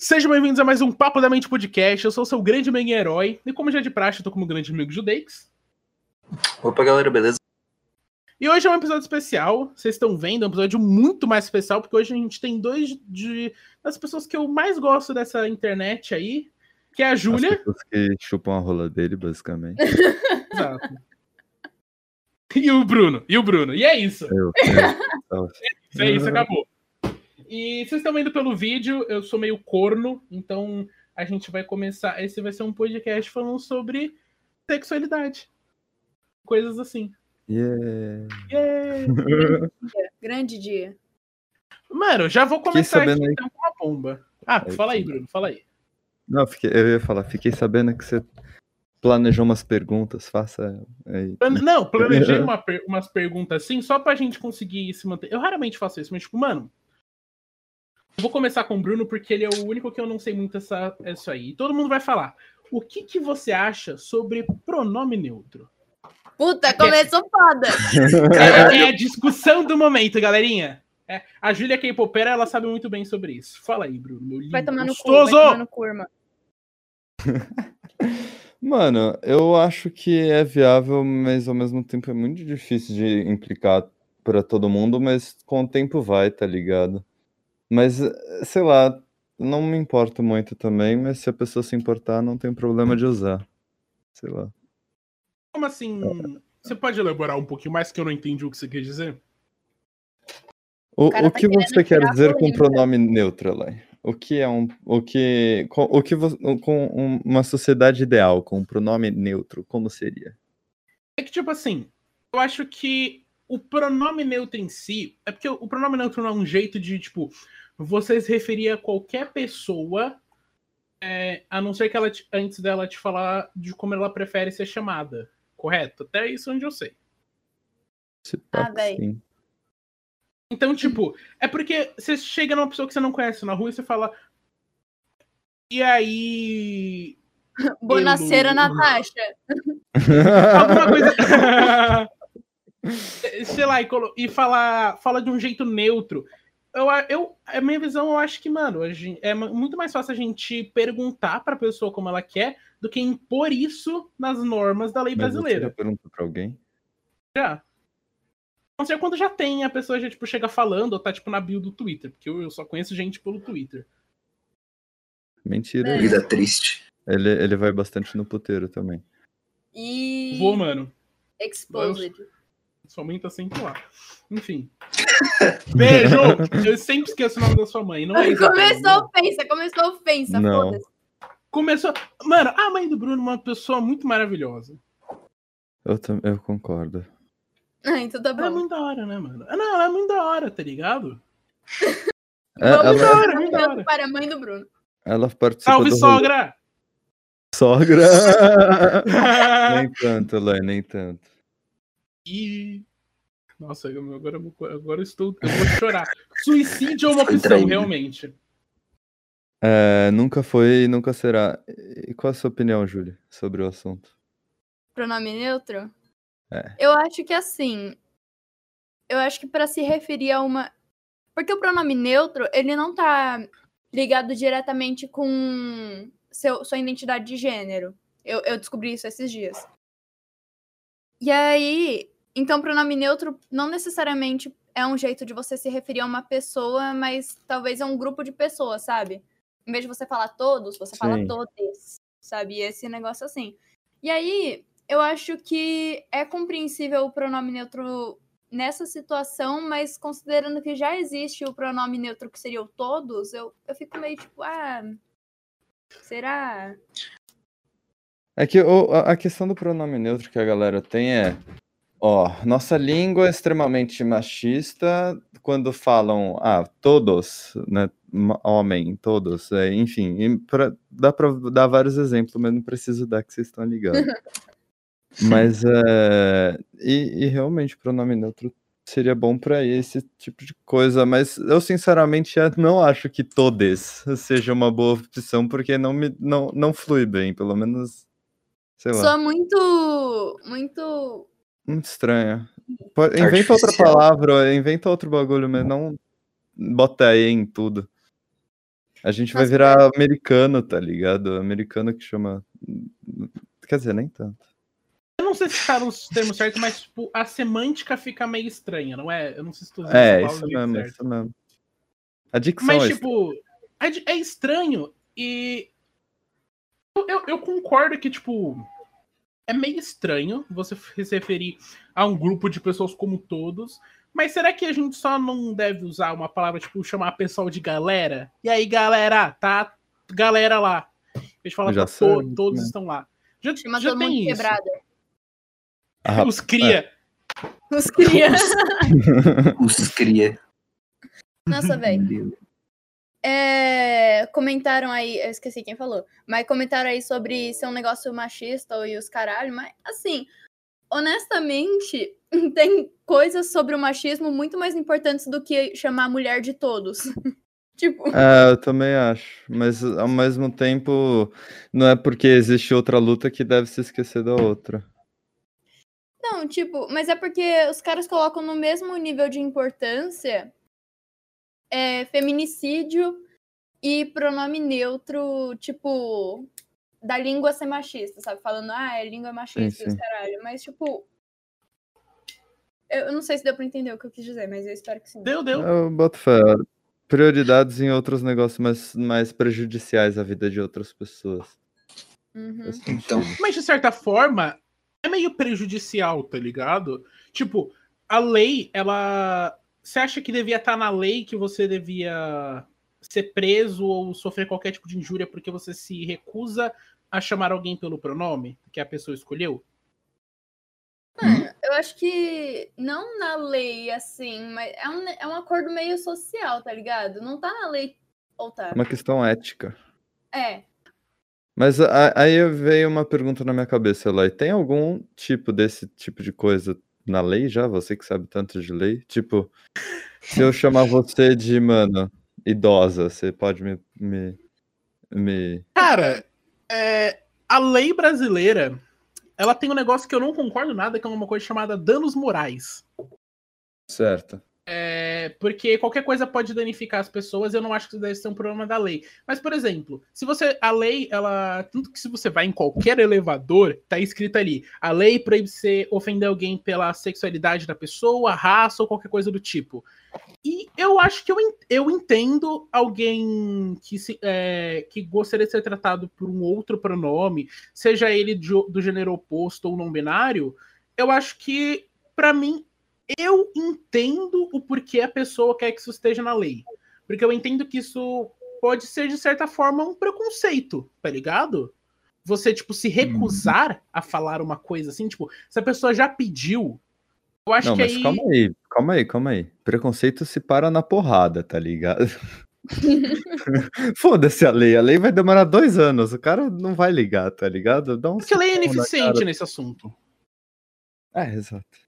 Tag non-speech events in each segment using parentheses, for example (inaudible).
Sejam bem-vindos a mais um Papo da Mente Podcast. Eu sou o seu grande mega herói. E como já de praxe, eu tô como grande amigo Judeix. Opa, galera, beleza? E hoje é um episódio especial. Vocês estão vendo, é um episódio muito mais especial, porque hoje a gente tem dois de, das pessoas que eu mais gosto dessa internet aí, que é a Júlia. As pessoas que chupam a rola dele, basicamente. (laughs) Exato. E o Bruno, e o Bruno. E é isso. Eu, eu, É isso, acabou. E vocês estão vendo pelo vídeo, eu sou meio corno, então a gente vai começar. Esse vai ser um podcast falando sobre sexualidade. Coisas assim. Yeah. Yeah. (laughs) Grande dia. Mano, já vou começar aqui sabendo aí- então com uma bomba. Ah, Aí fala aí. Bruno, fala aí. Não, fiquei- eu ia falar, fiquei sabendo que você planejou umas perguntas, faça aí. Não, planejei (laughs) uma umas perguntas assim, só pra gente conseguir se manter. Eu raramente faço isso, mas tipo, mano. Eu vou começar com o Bruno, porque ele é o único que eu não sei muito essa, isso aí. E todo mundo vai falar. O que, que você acha sobre pronome neutro? Puta, começou foda. É, é a discussão do momento, galerinha. É, a Júlia K-Popera, ela sabe muito bem sobre isso. Fala aí, Bruno. Meu lindo, Vai tomar no cu, vai gostoso! tomar no cu, irmão. (laughs) Mano, eu acho que é viável, mas ao mesmo tempo é muito difícil de implicar pra todo mundo, mas com o tempo vai, tá ligado? Mas, eh, sei lá, não me importo muito também, mas se a pessoa se importar, não tem problema de usar. Sei lá. Como assim? Você pode elaborar um pouquinho mais que eu não entendi o que você quer dizer? O, cara o tá que você quer dizer com polêmica. pronome neutro, Elaine? O que é um. O que. Com, o que com um- uma sociedade ideal, com um pronome neutro, como seria? É que, tipo assim, eu acho que o pronome neutro em si. É porque o pronome neutro não é um jeito de, tipo, você se referir a qualquer pessoa, é, a não ser que ela te- antes dela te falar de como ela prefere ser chamada. Correto? Até isso onde eu sei. Se Ah, sim. Então, tipo, é porque você chega numa pessoa que você não conhece na rua e você fala. E aí. Bonaceira, Elu. Natasha. (laughs) alguma coisa. (laughs) (laughs) Sei lá, e, colo- e falar fala de um jeito neutro. Eu, a- eu, a minha visão, eu acho que, mano, a gen- é muito mais fácil a gente perguntar pra pessoa como ela quer do que impor isso nas normas da lei Mas você já brasileira. perguntou pra alguém? Já. A não ser quando já tem, a pessoa já, tipo, chega falando ou tá, tipo, na bio do Twitter. Porque eu, eu só conheço gente pelo Twitter. Mentira. É. Vida triste. Ele, ele vai bastante no puteiro também. E. Vou, mano. Exposed. Sua mãe tá sempre lá. Enfim. (laughs) Beijo! Eu sempre esqueço o nome da sua mãe. Não é isso. Começou a ofensa, começou a ofensa, foda-se. Começou. Mano, a mãe do Bruno é uma pessoa muito maravilhosa. Eu, tam- eu concordo. Ah, então tá Ela é bom. muito da hora, né, mano? Ah, Não, ela é muito da hora, tá ligado? (laughs) É, Vamos ela, hora, muito da hora. para a mãe do Bruno. ela participa Salve, do rolê- sogra! Sogra! (laughs) nem tanto, Elaine, nem tanto. E. Nossa, agora, eu vou- agora eu estou. Eu vou chorar. (laughs) Suicídio é uma opção, realmente. É, nunca foi e nunca será. E qual a sua opinião, Júlia, sobre o assunto? Pronome neutro? É. Eu acho que assim. Eu acho que pra se referir a uma. Porque o pronome neutro, ele não tá ligado diretamente com seu, sua identidade de gênero. Eu, eu descobri isso esses dias. E aí. Então, pronome neutro não necessariamente é um jeito de você se referir a uma pessoa, mas talvez é um grupo de pessoas, sabe? Em vez de você falar todos, você fala Sim. todes, sabe? E esse negócio assim. E aí, eu acho que é compreensível o pronome neutro nessa situação, mas considerando que já existe o pronome neutro que seria o todos, eu, eu fico meio tipo, ah. Será? É que o- a a questão do pronome neutro que a galera tem é. Ó, nossa língua é extremamente machista quando falam, ah, todos, né? Homem, todos, é, enfim, pra, dá pra dar vários exemplos, mas não preciso dar que vocês estão ligados. (laughs) Mas é. E, e realmente, pronome neutro seria bom pra esse tipo de coisa, mas eu sinceramente não acho que todes seja uma boa opção, porque não me não, não flui bem, pelo menos. Sei lá. Soa muito. Muito. Muito estranho. Inventa outra palavra, inventa outro bagulho, mas não bota aí em tudo. A gente vai virar americano, tá ligado? Americano que chama. Quer dizer, nem tanto. Eu não sei se tá nos termos certos, mas tipo, a semântica fica meio estranha, não é? Eu não sei se dizendo É, isso mesmo, certo. isso mesmo. A dicção Mas, é tipo, é, é estranho e. Eu, eu- eu concordo que, tipo, é meio estranho você se referir a um grupo de pessoas como todos. Mas será que a gente só não deve usar uma palavra, tipo, chamar pessoal de galera? E aí, galera, tá? Galera lá. A gente fala Já sei, to- todos né? estão lá. Já, Chama já tem isso. quebrada. Ah, Os cria. Os crianças. (laughs) Os cria. Nossa, velho. É, comentaram aí, eu esqueci quem falou, mas comentaram aí sobre ser um negócio machista e os caralho, mas assim, honestamente, (laughs) tem coisas sobre o machismo muito mais importantes do que chamar a mulher de todos. (laughs) tipo, É, eu também acho. Mas ao mesmo tempo, não é porque existe outra luta que deve se esquecer da outra. não, tipo, mas é porque os caras colocam no mesmo nível de importância é, feminicídio e pronome neutro, tipo, da língua ser machista, sabe? Falando, ah, é língua machista e os sim. caralho. Mas, tipo. Eu não sei se deu pra entender o que eu quis dizer, mas eu espero que sim. Deu, deu. Eu boto fé. Prioridades em outros negócios mais, mais prejudiciais à vida de outras pessoas. Uhum. Então. Mas de certa forma, é meio prejudicial, tá ligado? Tipo, a lei, ela. Você acha que devia estar na lei que você devia ser preso ou sofrer qualquer tipo de injúria porque você se recusa a chamar alguém pelo pronome que a pessoa escolheu? Mano, eu acho que não na lei, assim, mas é um, é um acordo meio social, tá ligado? Não tá na lei. Ou tá? É uma questão ética. É. Mas a- aí veio uma pergunta na minha cabeça, Eloy. Tem algum tipo desse tipo de coisa na lei já? Você que sabe tanto de lei? Tipo, se eu chamar você de, mano, idosa, você pode me. me, me... Cara, é, a lei brasileira, ela tem um negócio que eu não concordo nada, que é uma coisa chamada danos morais. Certo. É, porque qualquer coisa pode danificar as pessoas, eu não acho que isso deve ser um problema da lei. Mas, por exemplo, se você. A lei, ela. Tanto que se você vai em qualquer elevador, tá escrito ali: a lei proíbe você ofender alguém pela sexualidade da pessoa, raça ou qualquer coisa do tipo. E eu acho que eu, eu entendo alguém que, se, é, que gostaria de ser tratado por um outro pronome, seja ele de- do gênero oposto ou não binário. Eu acho que, pra mim, eu entendo o porquê a pessoa quer que isso esteja na lei. Porque eu entendo que isso pode ser, de certa forma, um preconceito, tá ligado? Você, tipo, se recusar a falar uma coisa assim, tipo, se a pessoa já pediu, eu acho Não, que mas aí. calma aí, calma aí, calma aí. Preconceito se para na porrada, tá ligado? (laughs) (laughs) Foda-se a lei, a lei vai demorar dois anos, o cara não vai ligar, tá ligado? Dá um Porque a lei é ineficiente nesse assunto. É, exato.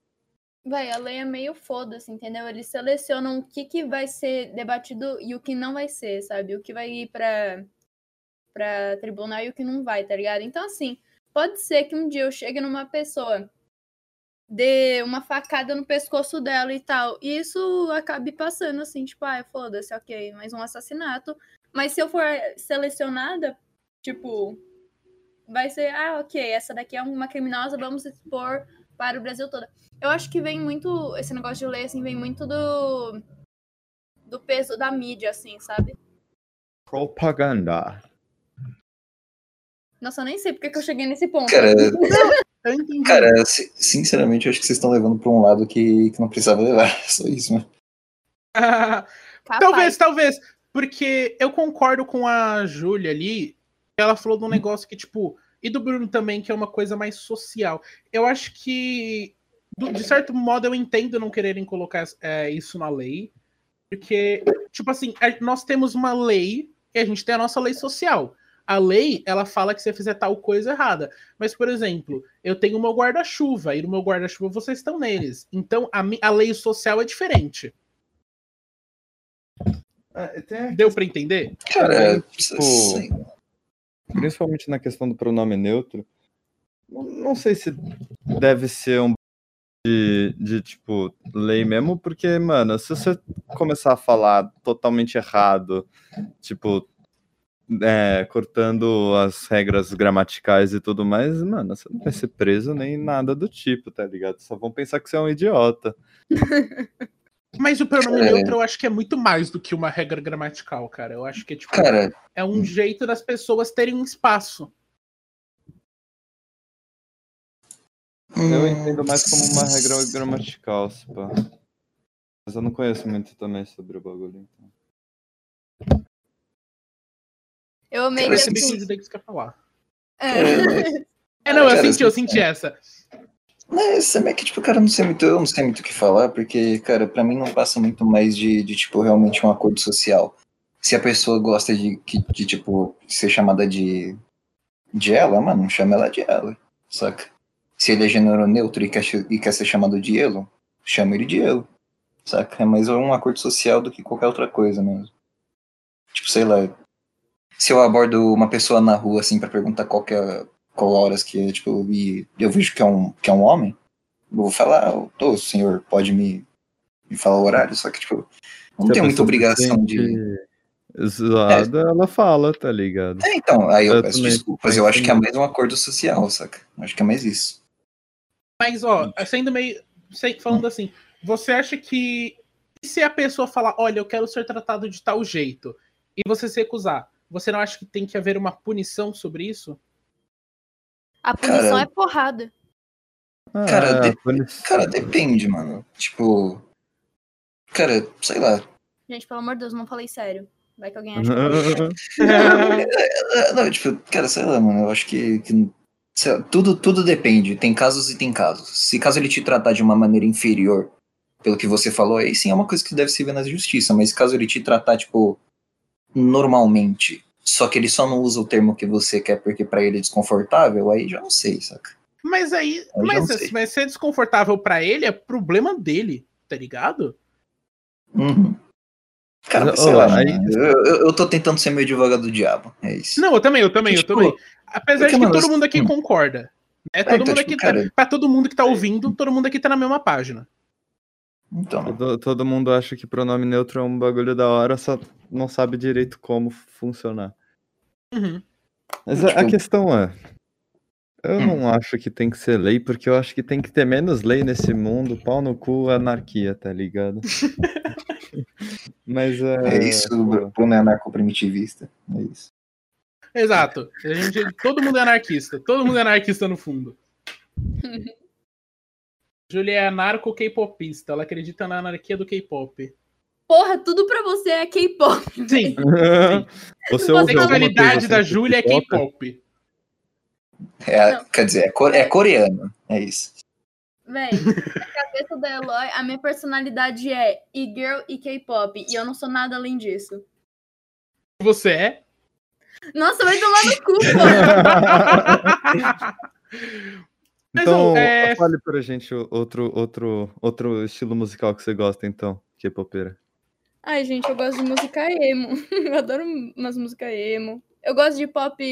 Véi, a lei é meio foda-se, entendeu? Eles selecionam o que, que vai ser debatido e o que não vai ser, sabe? O que vai ir pra, pra tribunal e o que não vai, tá ligado? Então, assim, pode ser que um dia eu chegue numa pessoa, dê uma facada no pescoço dela e tal, e isso acabe passando assim, tipo, ah, foda-se, ok, mais um assassinato. Mas se eu for selecionada, tipo, vai ser, ah, ok, essa daqui é uma criminosa, vamos expor para o Brasil todo. Eu acho que vem muito, esse negócio de lei, assim, vem muito do, do peso da mídia, assim, sabe? Propaganda. Nossa, eu nem sei porque que eu cheguei nesse ponto. Cara, (laughs) cara, si- sinceramente, eu acho que vocês estão levando pra um lado que, que não precisava levar. (laughs) Só isso, né? (laughs) Ah, talvez, talvez. Porque eu concordo com a Júlia ali. Ela falou de um negócio que, tipo. E do Bruno também, que é uma coisa mais social. Eu acho que, do- de certo modo, eu entendo não quererem colocar é, isso na lei. Porque, tipo assim, a- nós temos uma lei e a gente tem a nossa lei social. A lei, ela fala que você fizer tal coisa errada. Mas, por exemplo, eu tenho o meu guarda-chuva, e no meu guarda-chuva vocês estão neles. Então, a, a lei social é diferente. Deu pra entender? Cara, É, tipo, Principalmente na questão do pronome neutro. Não, sei se deve ser um de, de, tipo, lei mesmo, porque, mano, se você começar a falar totalmente errado, tipo, é, cortando as regras gramaticais e tudo mais, mano, você não vai ser preso nem nada do tipo, tá ligado? Só vão pensar que você é um idiota. (laughs) Mas o pronome É. neutro eu acho que é muito mais do que uma regra gramatical, cara. Eu acho que é tipo. Cara, É um jeito das pessoas terem um espaço. Eu entendo mais como uma regra gramatical, se pá. Mas eu não conheço muito também sobre o bagulho. Então. Eu amei que Percebi que o assim. Falar. É. É, não, eu Cara, senti, eu assim, senti essa. Mas também que, tipo, cara, não sei muito, eu não sei muito o que falar, porque, cara, pra mim não passa muito mais de, de tipo, realmente um acordo social. Se a pessoa gosta de, que- de tipo, ser chamada de, de ela, mano, chama ela de ela, saca? Se ele é gênero neutro e quer, e quer ser chamado de elo, chama ele de elo, saca? É mais um acordo social do que qualquer outra coisa mesmo. Tipo, sei lá, se eu abordo uma pessoa na rua, assim, pra perguntar qual que é, horas que é, tipo, e eu vejo que é um, que é um homem, eu vou falar, ô, senhor, pode me, me falar o horário, só que, tipo, não tem muita obrigação de... Zoada, ela fala, tá ligado? É, então, aí eu, Eu peço desculpas, eu acho que é mais um acordo social, saca? Eu acho que é mais isso. Mas, ó, sendo meio. sei- Falando assim, você acha que. e Se a pessoa falar, olha, eu quero ser tratado de tal jeito, e você se recusar, você não acha que tem que haver uma punição sobre isso? A punição Cara- é porrada. Ah, Cara, é, de- punição. Cara, depende, mano. Tipo. Cara, sei lá. Gente, pelo amor de Deus, não falei sério. Vai que alguém acha que (laughs) (laughs) Não, tipo, cara, sei lá, mano. Eu acho que. que sei lá, tudo, tudo depende. Tem casos e tem casos. Se caso ele te tratar de uma maneira inferior, pelo que você falou, aí sim é uma coisa que deve se ver na justiça. Mas caso ele te tratar, tipo, normalmente, só que ele só não usa o termo que você quer porque pra ele é desconfortável, aí já não sei, saca? Mas aí. Eu já Mas, mas ser desconfortável pra ele é problema dele, tá ligado? Uhum. Cara, Mas, sei ó, lá, aí- eu, eu, eu tô tentando ser meu advogado do diabo. É isso. Não, eu também, eu também, eu Tipo, também. Apesar de que mano, todo mundo aqui hum. concorda. É, É, todo então, mundo tipo, aqui cara- tá, pra todo mundo que tá ouvindo, todo mundo aqui tá na mesma página. Então, Todo, todo mundo acha que pronome neutro é um bagulho da hora, só não sabe direito como funcionar. Uhum. Mas a, a Tipo- questão é. Eu Hum. não acho que tem que ser lei, porque eu acho que tem que ter menos lei nesse mundo, pau no cu, anarquia, tá ligado? (laughs) Mas é. é isso, o Bruno é anarco-primitivista. É isso. Exato. A gente, todo mundo é anarquista. Todo mundo é anarquista no fundo. (laughs) Julia é anarco-K-popista. Ela acredita na anarquia do K-pop. Porra, tudo pra você é K-pop. Sim, (laughs) Você a sexualidade da sem Júlia é K-pop? É, quer dizer, é, é coreano. É isso. Véi, na cabeça da Eloy, a minha personalidade é e-girl e K-pop. E eu não sou nada além disso. Você é? Nossa, vai tomar no cu, pô. (laughs) Mas, Então, é- fale pra gente outro, outro, outro estilo musical que você gosta, então, K-popeira. Ai, gente, eu gosto de música emo. (laughs) Eu adoro umas músicas emo. Eu gosto de pop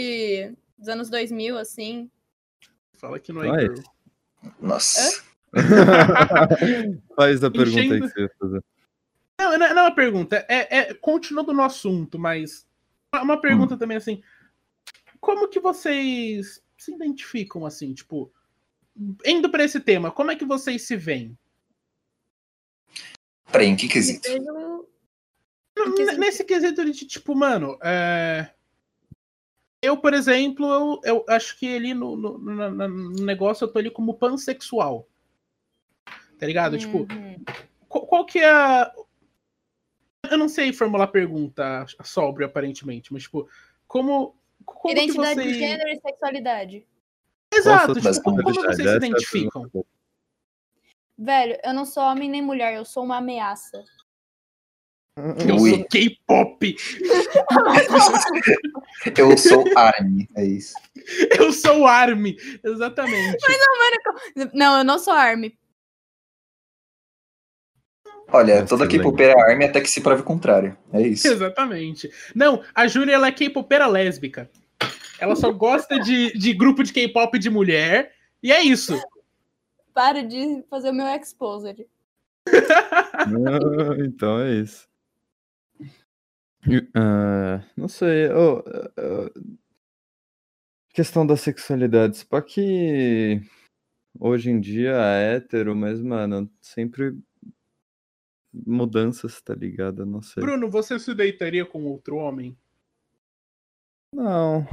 dos anos 2000, assim. Fala que não é girl. Nossa. (laughs) Faz a pergunta aí Enchendo- que você ia fazer. Não, não, não é uma pergunta. É, é continuando no assunto, mas uma- uma pergunta também assim. Como que vocês se identificam assim, tipo, indo pra esse tema, como é que vocês se veem? Peraí, em que Me quesito? vejo- N- que sentido? Nesse quesito de tipo, mano, é, eu, por exemplo, eu, eu acho que ali no, no, na- no negócio eu tô ali como pansexual. Tá ligado? Tipo, Uhum. qual, qual que é a. Eu não sei formular pergunta sóbrio, aparentemente, mas, tipo, como. como que Identidade vocês... de gênero e sexualidade. Exato, tipo, como, vocês se é identificam? Velho, eu não sou homem nem mulher, eu sou uma ameaça. Eu Ui. sou K-pop! (laughs) Eu sou Army, é isso. Eu sou Army! Exatamente. Não, eu não sou army. Olha, toda que K-popera é Army até que se prove o contrário. É isso. Exatamente. Não, a Júlia ela é K-popera lésbica. Ela só gosta de, de grupo de K-pop de mulher. E é isso. Para de fazer o meu exposed. Ah, (laughs) então é isso. Ah, não sei. ah, ah, questão da sexualidade. Só que hoje em dia é hétero, mas, mano, sempre mudanças, tá ligado? Não sei. Bruno, você se deitaria com outro homem? Não.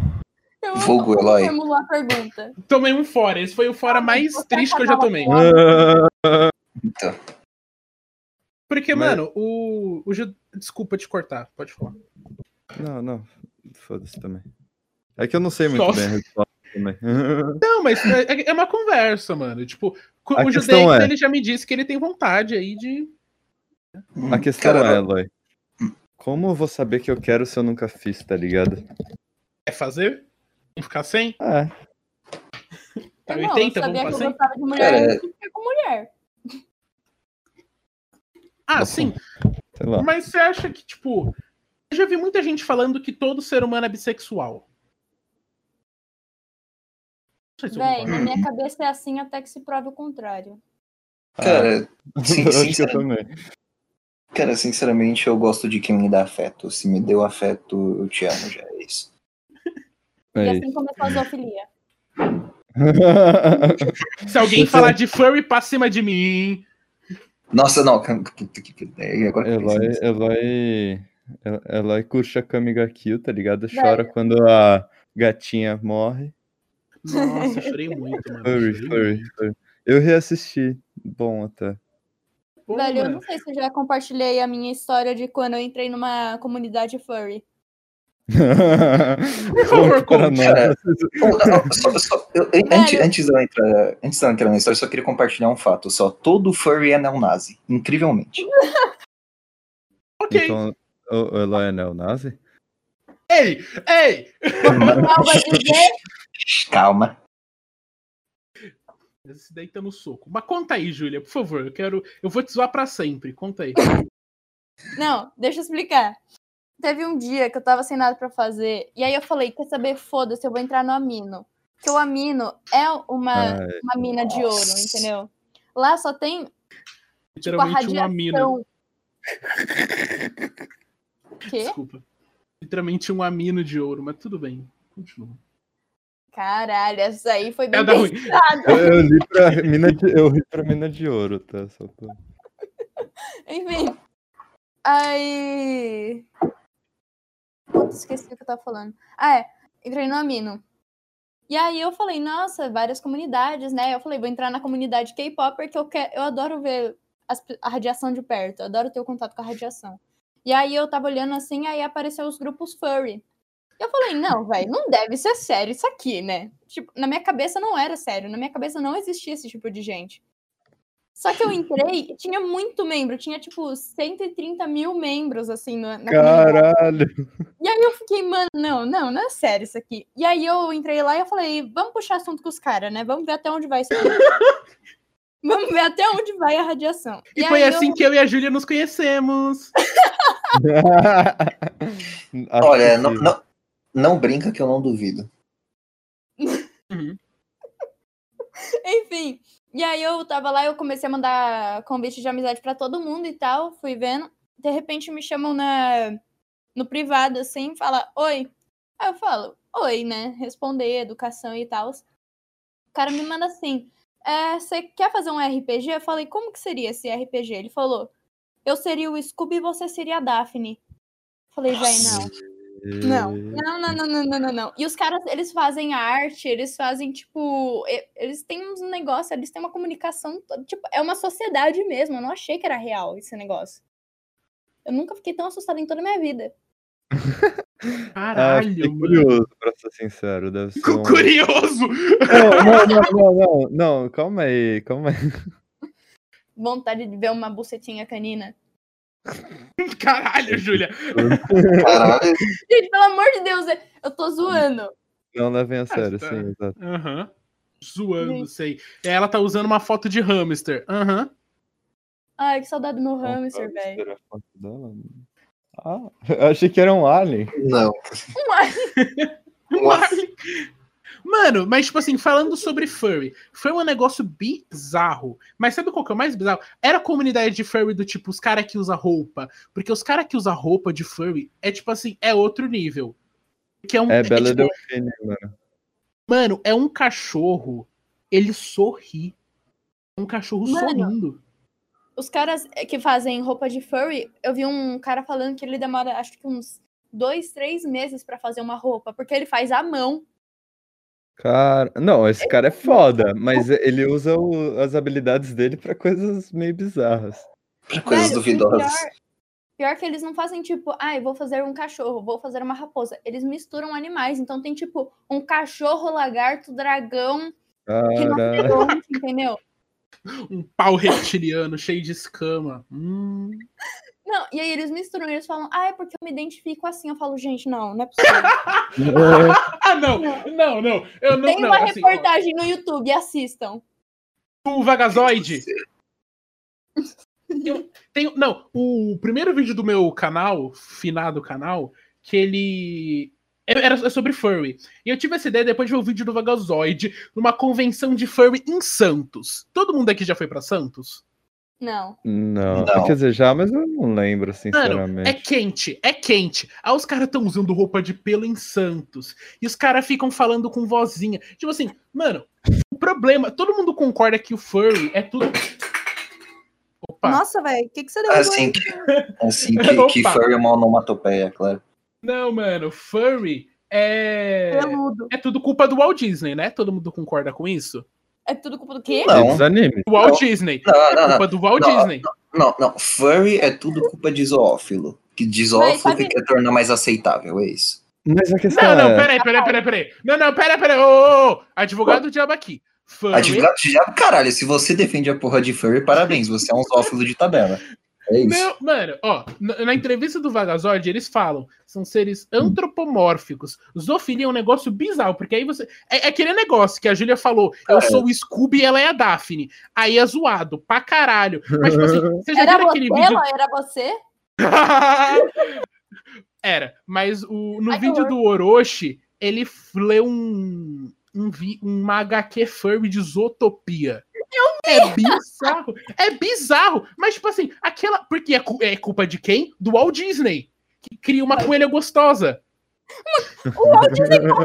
Eu amo Eloy. formular a pergunta. Tomei um fora. Esse foi o fora mais triste que eu já tomei. (laughs) Então, Porque, Mas- mano, o, o. Desculpa te cortar, pode falar. Não, não. Foda-se também. É que eu não sei muito Nossa. bem a resposta também. (laughs) Não, mas é, é uma conversa, mano. Tipo, A o Judex, é- ele já me disse que ele tem vontade aí de. A questão cara, é, Eloy. Como eu vou saber que eu quero se eu nunca fiz, tá ligado? Quer fazer? Vamos ficar sem? É. Tá Irmão, 80, eu sabia que eu 100? gostava de mulher, Cara, eu com mulher. Ah, Nossa. sim. Sei lá. Mas você acha que, tipo. Eu já vi muita gente falando que todo ser humano é bissexual. Se Véi, na minha cabeça é assim até que se prove o contrário. Cara, (laughs) (laughs) sim, que eu sinceramente, também. cara, sinceramente, eu gosto de quem me dá afeto. Se me deu afeto, eu te amo, já é isso. E É assim começou a zoofilia. (laughs) Se alguém falar de furry pra cima de mim. Nossa, não. Puta que é, Agora eu pensei Eloy, nisso. Eloy, Eloy curte a Kamiga Kill, tá ligado? Chora quando a gatinha morre. Nossa, eu chorei muito, mano. Furry, furry. Eu reassisti. Bom até. Velho, eu não sei se eu já compartilhei a minha história de quando eu entrei numa comunidade furry. Conte, nós. cara. Pô, não, só- só- eu- antes, de eu entrar, antes de eu entrar na história, eu só queria compartilhar um fato. Só todo furry é neonazi. Incrivelmente. (laughs) Ok. Então, Eloy é neonazi? Ei, ei! (laughs) Calma. Se deita no soco. Mas conta aí, Júlia, por favor. Eu quero. Eu vou te zoar pra sempre. Conta aí. Não, deixa eu explicar. Teve um dia que eu tava sem nada pra fazer, e aí eu falei, quer saber, foda-se, eu vou entrar no Amino. Porque o Amino é uma, Ai, uma mina de ouro, Nossa. entendeu? Lá só tem, tipo, a Literalmente um amino. radiação. (laughs) Quê? Desculpa. Literalmente um amino de ouro, mas tudo bem. Continua. Caralho, essa aí foi bem pensada. eu, eu li pra mina de, eu ri pra mina de ouro, tá? Só pra... (laughs) Enfim. Aí. Putz, esqueci o que eu tava falando. Ah, é. Entrei no Amino. E aí eu falei, nossa, várias comunidades, né? Eu falei, vou entrar na comunidade K-pop porque eu, quero, eu adoro ver as a radiação de perto. Eu adoro ter o contato com a radiação. E aí eu tava olhando assim, aí apareceu os grupos furry. Eu falei, não, velho, não deve ser sério isso aqui, né? Tipo, na minha cabeça não era sério. Na minha cabeça não existia esse tipo de gente. Só que eu entrei e tinha muito membro, tinha tipo 130 mil membros, assim, na, na comunidade. Caralho! E aí eu fiquei, mano, não, não, não é sério isso aqui. E aí eu entrei lá e eu falei, vamos puxar assunto com os caras, né? Vamos ver até onde vai isso aqui. (laughs) vamos ver até onde vai a radiação. E, foi aí assim que eu e a Júlia nos conhecemos. (laughs) (laughs) Olha, não, não, não brinca que eu não duvido. Uhum. Enfim. E aí eu tava lá, eu comecei a mandar convite de amizade pra todo mundo e tal, fui vendo. De repente me chamam na no privado assim, fala: "Oi". Aí eu falo: "Oi", né? Responder educação e tal. O cara me manda assim: é, "Você quer fazer um RPG?" Eu falei: "Como que seria esse RPG?" Ele falou: "Eu seria o Scooby e você seria a Daphne". Falei: "Véi, não". Não, não, não, não, não, não, não, não. E os caras, eles fazem arte, eles fazem, tipo, eles têm uns negócios, eles têm uma comunicação, tipo, é uma sociedade mesmo. Eu não achei que era real esse negócio. Eu nunca fiquei tão assustada em toda a minha vida. (laughs) Ah, Caralho, mano. curioso, pra ser sincero. Deve ser um... Curioso! Não, não, não, (laughs) não, não, não, calma aí, calma aí. Vontade de ver uma bucetinha canina. (laughs) Caralho, Júlia. Caralho, Gente, pelo amor de Deus, eu tô zoando. Não levem a sério, tá. sim, exato. Aham. Zoando, Gente. sei. Ela tá usando uma foto de hamster. Aham. Ai, que saudade do meu hamster, velho. Ah, eu achei que era um alien. não. Um alien. (laughs) Nossa. Mano, Mano, mas tipo assim, falando sobre furry, foi um negócio bizarro. Mas sabe qual que é o mais bizarro? Era a comunidade de furry do tipo, os caras que usam roupa. Porque os caras que usam roupa de furry é tipo assim, é outro nível. Que é, um, É Bela tipo, Delfine, mano. Mano, é um cachorro. Ele sorri. É um cachorro Mano. sorrindo. Os caras que fazem roupa de furry, eu vi um cara falando que ele demora acho que uns dois, três meses pra fazer uma roupa, porque ele faz à mão. Cara, não, esse cara é foda, mas ele usa o- as habilidades dele pra coisas meio bizarras. Pra coisas Velho, e duvidosas. Pior, pior que eles não fazem tipo, ai, vou fazer um cachorro, vou fazer uma raposa. Eles misturam animais. Então tem tipo um cachorro, lagarto, dragão, Cara, rinoceronte, entendeu? Um pau reptiliano cheio de escama. Hum. Não, e aí eles misturam e eles falam, ah, é porque eu me identifico assim. Eu falo, gente, não, não é possível. (laughs) Ah, não! Não, não. Eu não. Tem não uma assim, reportagem no YouTube, assistam. o Vagazoide. Eu tenho, não, o primeiro vídeo do meu canal, finado canal, que ele era sobre furry. E eu tive essa ideia depois de ver o vídeo do Vagazoide numa convenção de furry em Santos. Todo mundo aqui já foi pra Santos? Não. não. Não. Quer dizer, já, mas eu não lembro, Mano, sinceramente. é quente, é quente. Aí os caras estão usando roupa de pelo em Santos. E os caras ficam falando com vozinha. Tipo assim, mano, o problema. Todo mundo concorda que o furry é tudo. Opa. Nossa, velho, o que, que você derrubou Assim que, assim que, (laughs) que furry é uma onomatopeia, claro. Não, mano, furry é. Peludo. É tudo culpa do Walt Disney, né? Todo mundo concorda com isso? É tudo culpa do quê? Não. dos animes. O Walt Não. Disney. Não, É não, não. culpa do Walt Não, Disney. Não, não. Furry é tudo culpa de zoófilo. Que de zoófilo sabe- que quer tornar mais aceitável, é isso. Mas a questão Não, não, é. peraí, peraí, peraí, peraí. Não, não, peraí, peraí. Ô, ô, ô. Advogado do diabo aqui. Furry. Advogado de diabo, caralho, se você defende a porra de furry, parabéns, você é um zoófilo de tabela. É isso. Não, mano, ó, na, na entrevista do Vagazord, eles falam, são seres antropomórficos. Zoofilia é um negócio bizarro, porque aí você. É, é aquele negócio que a Júlia falou: eu sou o Scooby e ela é a Daphne. Aí é zoado, pra caralho. Mas, tipo assim, (laughs) você já Era viu você, aquele vídeo. ela? Era você? (laughs) Era, mas o, no Ai, vídeo do Orochi, ele leu um, um, vi- uma HQ furry de Zootopia. É bizarro. É bizarro. Mas, tipo assim, aquela. Porque é, cu- é culpa de quem? Do Walt Disney. Que cria uma coelha gostosa. O Walt Disney tá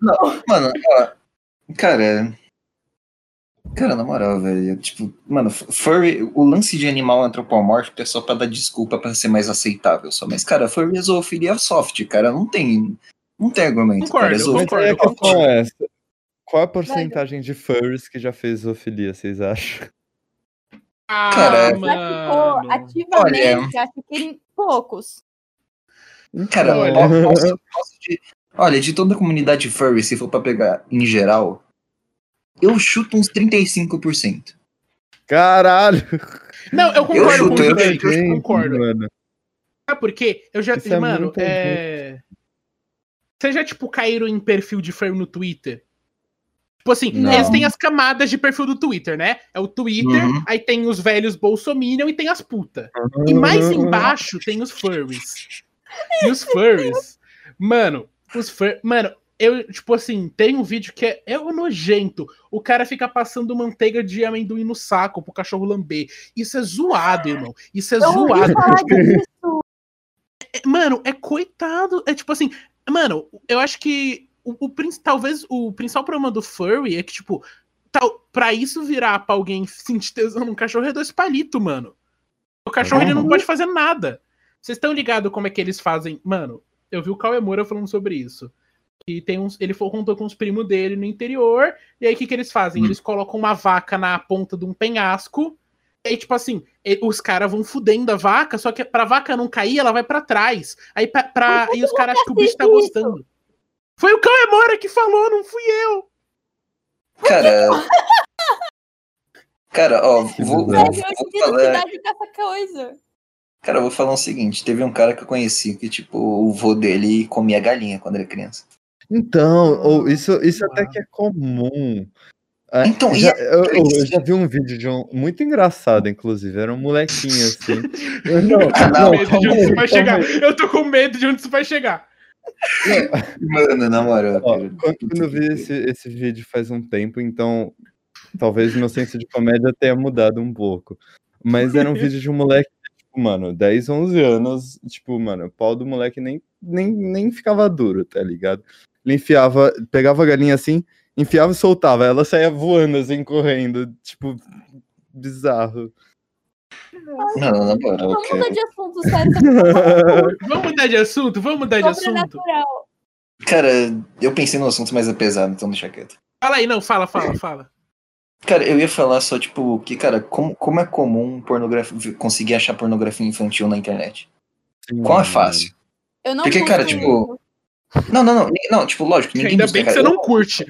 Mano, mano, cara. Cara, na moral, velho. Tipo, mano, furry, o lance de animal antropomórfico é só pra dar desculpa pra ser mais aceitável só. Mas, cara, furry é zoofilia soft, cara. Não tem. Não tem argumento. Concordo, cara, é eu concordo, é. Qual a porcentagem de furries que já fez zoofilia, vocês acham? Ah, Cara, Já ficou mano. ativamente, acho que poucos. Cara, Olha. posso- posso de- olha, de toda a comunidade furry, se for pra pegar em geral, eu chuto uns 35%. Caralho! Não, eu concordo chuto, com eu Eu concordo. Mano. Sabe por quê? Eu já. Isso é mano, é. Vocês já, tipo, caíram em perfil de furry no Twitter? Tipo assim, Não. eles têm as camadas de perfil do Twitter, né? É o Twitter, Uhum. aí tem os velhos bolsominion e tem as putas. E mais embaixo tem os furries. E os furries. Mano, os fur... Mano, eu, tipo assim, tem um vídeo que é, é um nojento. O cara fica passando manteiga de amendoim no saco pro cachorro lamber. Isso é zoado, irmão. Isso é Eu zoado. falar disso. É, Mano, é coitado. É tipo assim, mano, eu acho que o, o talvez o principal problema do furry é que, tipo, tal, pra isso virar pra alguém sentir tesão num cachorro é dois palitos, mano. O cachorro ele não Uhum. pode fazer nada. Vocês estão ligados como é que eles fazem? Mano, eu vi o Cauê Moura falando sobre isso. E tem uns, ele foi- contou com os primos dele no interior. E aí o que, que eles fazem? Hum. Eles colocam uma vaca na ponta de um penhasco. E aí, tipo assim, e- os caras vão fudendo a vaca, só que pra vaca não cair, ela vai pra trás. Aí pra, pra- e os caras acham que o bicho tá gostando. Foi o Cauê Moura que falou, não fui eu. Cara. Cara, ó, vou, vou, vou falar. Cara, eu vou falar o seguinte: teve um cara que eu conheci que, tipo, o vô dele comia galinha quando era criança. Então, ou isso, isso até que é comum. Ah, Então, já, é eu, eu- já vi um vídeo de um muito engraçado, inclusive. Era um molequinho assim. (laughs) Eu- Não, Tô com não, medo de calma onde aí, isso vai calma chegar. aí. Eu tô com medo de onde isso vai chegar. (laughs) Mano, na moral, quando eu vi esse, esse vídeo faz um tempo, então talvez meu senso de comédia tenha mudado um pouco. Mas era um (laughs) vídeo de um moleque, tipo, mano, 10, 11 anos, tipo, mano, o pau do moleque nem, nem, nem ficava duro, tá ligado? Ele enfiava, pegava a galinha assim, enfiava e soltava, ela saía voando assim, correndo, tipo, bizarro. Não, na moral, Vamos cara. mudar de assunto, sério. tá (laughs) Vamos mudar de assunto? Vamos mudar de assunto? Cara, eu pensei no assunto, mas é pesado, então deixa quieto. Fala aí, não, fala, fala, fala. Cara, eu ia falar só, tipo, que, cara, como, como é comum pornografia, conseguir achar pornografia infantil na internet? Qual é fácil? Eu não Porque, cara, tipo, Não, não, não, não, tipo, lógico, ninguém Ainda busca, bem que cara. você não curte.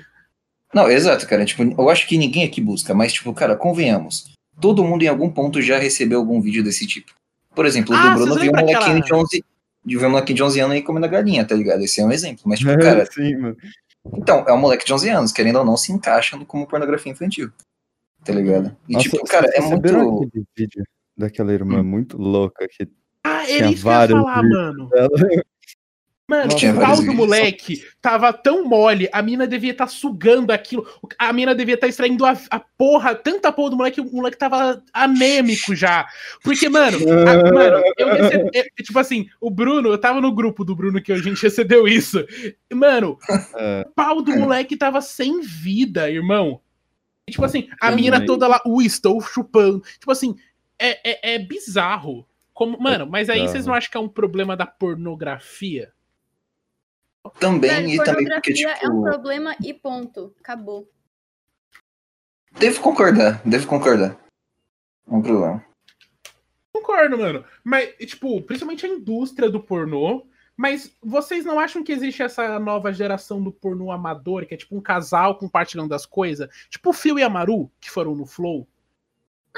Não, exato, cara, tipo, eu acho que ninguém aqui busca, mas, tipo, cara, convenhamos, todo mundo em algum ponto já recebeu algum vídeo desse tipo. Por exemplo, o Ah, do Bruno vocês viu um molequinho aquela- de 11, de ver um molequinho de 11 anos aí comendo a galinha, tá ligado? Esse é um exemplo, mas, tipo, É, (laughs) cara, sim, mano. então, é um moleque de 11 anos, querendo ou não, se encaixa no- como pornografia infantil, tá ligado? E, Nossa, tipo, cara, é muito... aquele vídeo daquela irmã Hum. muito louca que Ah, ia vários falar, mano. dela. Mano, o pau do moleque tava tão mole, a mina devia estar sugando aquilo, a mina devia estar extraindo a, a porra, tanta porra do moleque, o moleque tava anêmico já. Porque, mano, a- mano, eu recebi, eu- tipo assim, o Bruno, eu tava no grupo do Bruno que a gente recebeu isso. Mano, É. o pau do moleque tava sem vida, irmão. E, tipo assim, a mina toda lá, ui, estou chupando. Tipo assim, é, é, é bizarro. Como, mano, mas aí vocês não acham que é um problema da pornografia? Também, Velho, e também porque, tipo... é um problema e ponto. Acabou. Devo concordar, devo concordar. Não é um problema. Concordo, mano. Mas, tipo, principalmente a indústria do pornô. Mas vocês não acham que existe essa nova geração do pornô amador, que é tipo um casal compartilhando as coisas? Tipo o Phil e a Maru, que foram no Flow.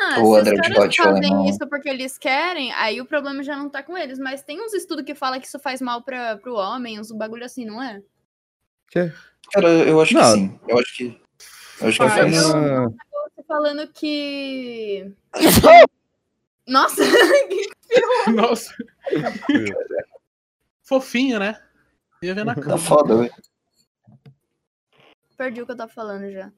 Ah, Ou se André os caras Hot fazem Alemão. isso porque eles querem, aí o problema já não tá com eles. Mas tem uns estudos que falam que isso faz mal pra, pro homem, uns bagulho assim, não é? Cara, eu acho Não. que sim. Eu acho que. Eu acho que Ah, faz. eu- falando que. (laughs) Nossa! (laughs) Nossa. (laughs) Fofinho, né? Ia ver na Tá cama. foda, velho. Perdi o que eu tava falando já.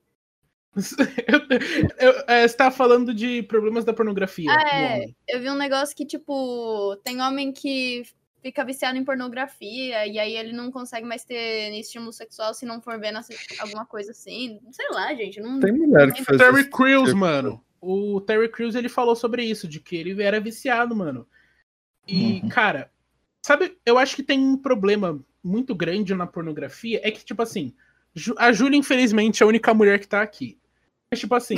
Eu- (laughs) eu- é, você tá falando de problemas da pornografia. Ah, é. Eu vi um negócio que, tipo, tem homem que fica viciado em pornografia e aí ele não consegue mais ter estímulo sexual se não for vendo alguma coisa assim. Sei lá, gente. Não... tem mulher que faz Terry. Crews, mano. O Terry Crews ele falou sobre isso, de que ele era viciado, mano. E, Uhum. cara, sabe, eu acho que tem um problema muito grande na pornografia, é que, tipo assim, a Júlia, infelizmente, é a única mulher que tá aqui. Mas, tipo assim,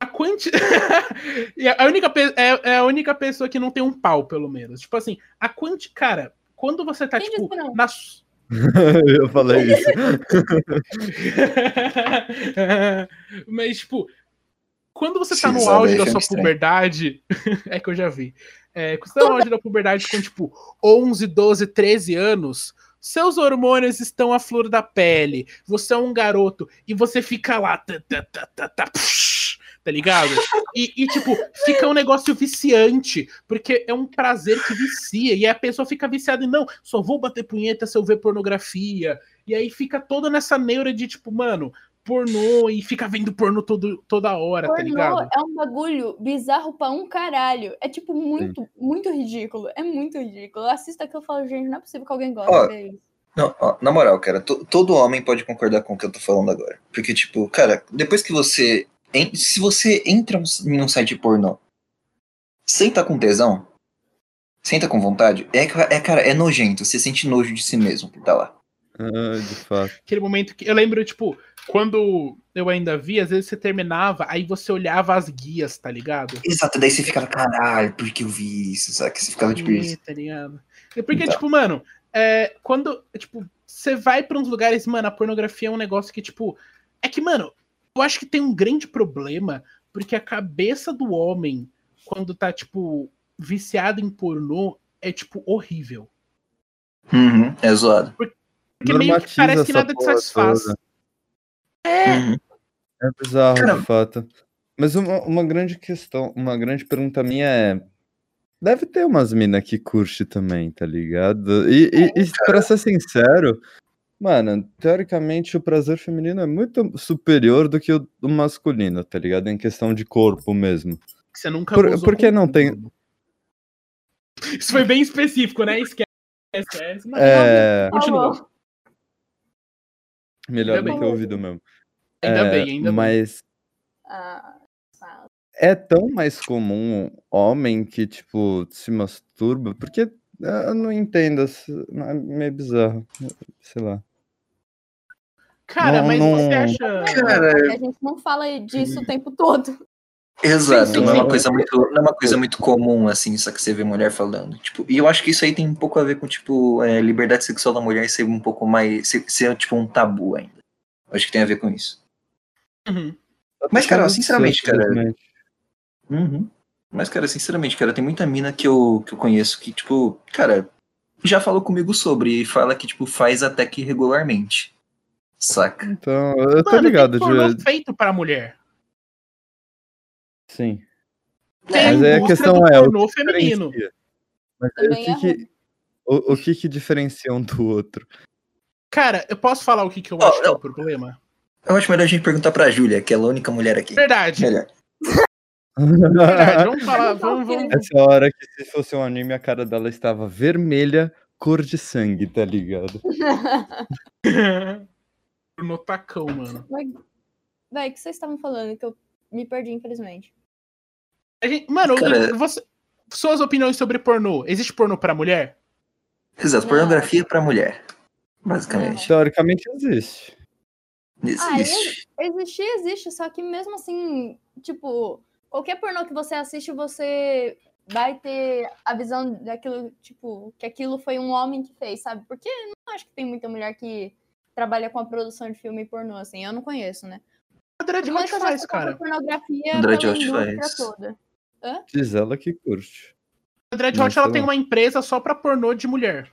a quanti... (laughs) e a única pe- é, é a única pessoa que não tem um pau, pelo menos. Tipo assim, a quanti... Cara, quando você tá, Quem tipo, na... (laughs) eu falei isso. (laughs) Mas, tipo, quando você tá no usar auge da sua puberdade, é que eu já vi. É, quando você tá no auge da puberdade com, tipo, 11, 12, 13 anos, seus hormônios estão à flor da pele, você é um garoto e você fica lá, tá, tá, tá, tá, tá, tá ligado? E, e, tipo, fica um negócio viciante, porque é um prazer que vicia, e a pessoa fica viciada e não, só vou bater punheta se eu ver pornografia, e aí fica toda nessa neura de, tipo, mano, pornô, e fica vendo pornô todo, toda hora, tá Pornô ligado? é um bagulho bizarro pra um caralho. É, tipo, muito, muito ridículo. É muito ridículo. Eu assisto aquilo e falo, gente, não é possível que alguém goste Ó, disso. Não, ó, na moral, cara, to- todo homem pode concordar com o que eu tô falando agora. Porque, tipo, cara, depois que você. en- se você entra em um site pornô sem tá com tesão, sem tá com vontade, é, é, cara, é nojento. Você sente nojo de si mesmo por tá lá. Ah, de fato. Aquele momento que. Eu lembro, tipo, quando eu ainda vi, às vezes você terminava, aí você olhava as guias, tá ligado? Exato, daí você ficava, caralho, por que eu vi isso? Sabe? Você ficava tipo isso. tá ligado? É Porque, Então. tipo, mano, é, quando, tipo, você vai pra uns lugares, mano, a pornografia é um negócio que, tipo, é que, mano, eu acho que tem um grande problema, porque a cabeça do homem, quando tá, tipo, viciado em pornô, é, tipo, horrível. Uhum, é zoado. Porque meio que parece que nada te satisfaz. toda. É, Uhum. É bizarro, Cara- de fato. Mas uma, uma grande questão, uma grande pergunta minha é: Deve ter umas minas que curte também, tá ligado? E, e, e pra ser sincero, mano, teoricamente o prazer feminino é muito superior do que o do masculino, tá ligado? Em questão de corpo mesmo. Você nunca Por, por que não tem. Isso foi bem específico, né? Esquece. É. Continua. Melhor do que bem. ouvido mesmo. Ainda É, bem, ainda bem. Mas Ah, é tão mais comum homem que, tipo, se masturba, porque eh, eu não entendo, é meio bizarro, sei lá. Cara, Não- mas não- você acha. Cara, Porque a gente não fala disso o tempo todo. Exato, Sim, sim, não, é uma coisa muito, não é uma coisa muito comum, assim, só que você vê mulher falando. Tipo, e eu acho que isso aí tem um pouco a ver com, tipo, é, liberdade sexual da mulher ser um pouco mais. ser, ser, tipo, um tabu ainda. Eu acho que tem a ver com isso. Uhum. Mas, cara, sinceramente, cara. Uhum. Mas, cara, sinceramente, cara, tem muita mina que eu, que eu conheço que, tipo, cara, já falou comigo sobre e fala que, tipo, faz até que regularmente. Saca? Então, eu tô Mano, ligado, de... feito pra mulher. sim. Tem Mas aí a questão é, o que feminino. diferencia? Mas o que é que, o, o que que diferencia um do outro? Cara, eu posso falar o que, que eu Ó, acho que é o problema? Eu acho melhor a gente perguntar pra Júlia, que ela é a única mulher aqui. Verdade. Melhor. Verdade. Vamos (laughs) falar. Vamos, vamos... Essa hora que se fosse um anime, a cara dela estava vermelha, cor de sangue, tá ligado? (laughs) (laughs) no tacão, mano. Mas, Véi, o que vocês estavam falando? Que eu me perdi, infelizmente. A gente- Mano, Cara- você- suas opiniões sobre pornô. Existe pornô pra mulher? Exato, pornografia pra mulher. Basicamente. Teoricamente existe. Ah, Existe. Existir, existe, só que mesmo assim, tipo, qualquer pornô que você assiste, você vai ter a visão daquilo, tipo, que aquilo foi um homem que fez, sabe? Porque não acho que tem muita mulher que trabalha com a produção de filme pornô, assim, eu não conheço, né? A Dread Mas Hot eu já faz, cara. a pornografia Dread pela Hot indústria faz. toda. Diz ela que curte. A Dread Não, Hot ela tem uma empresa só pra pornô de mulher.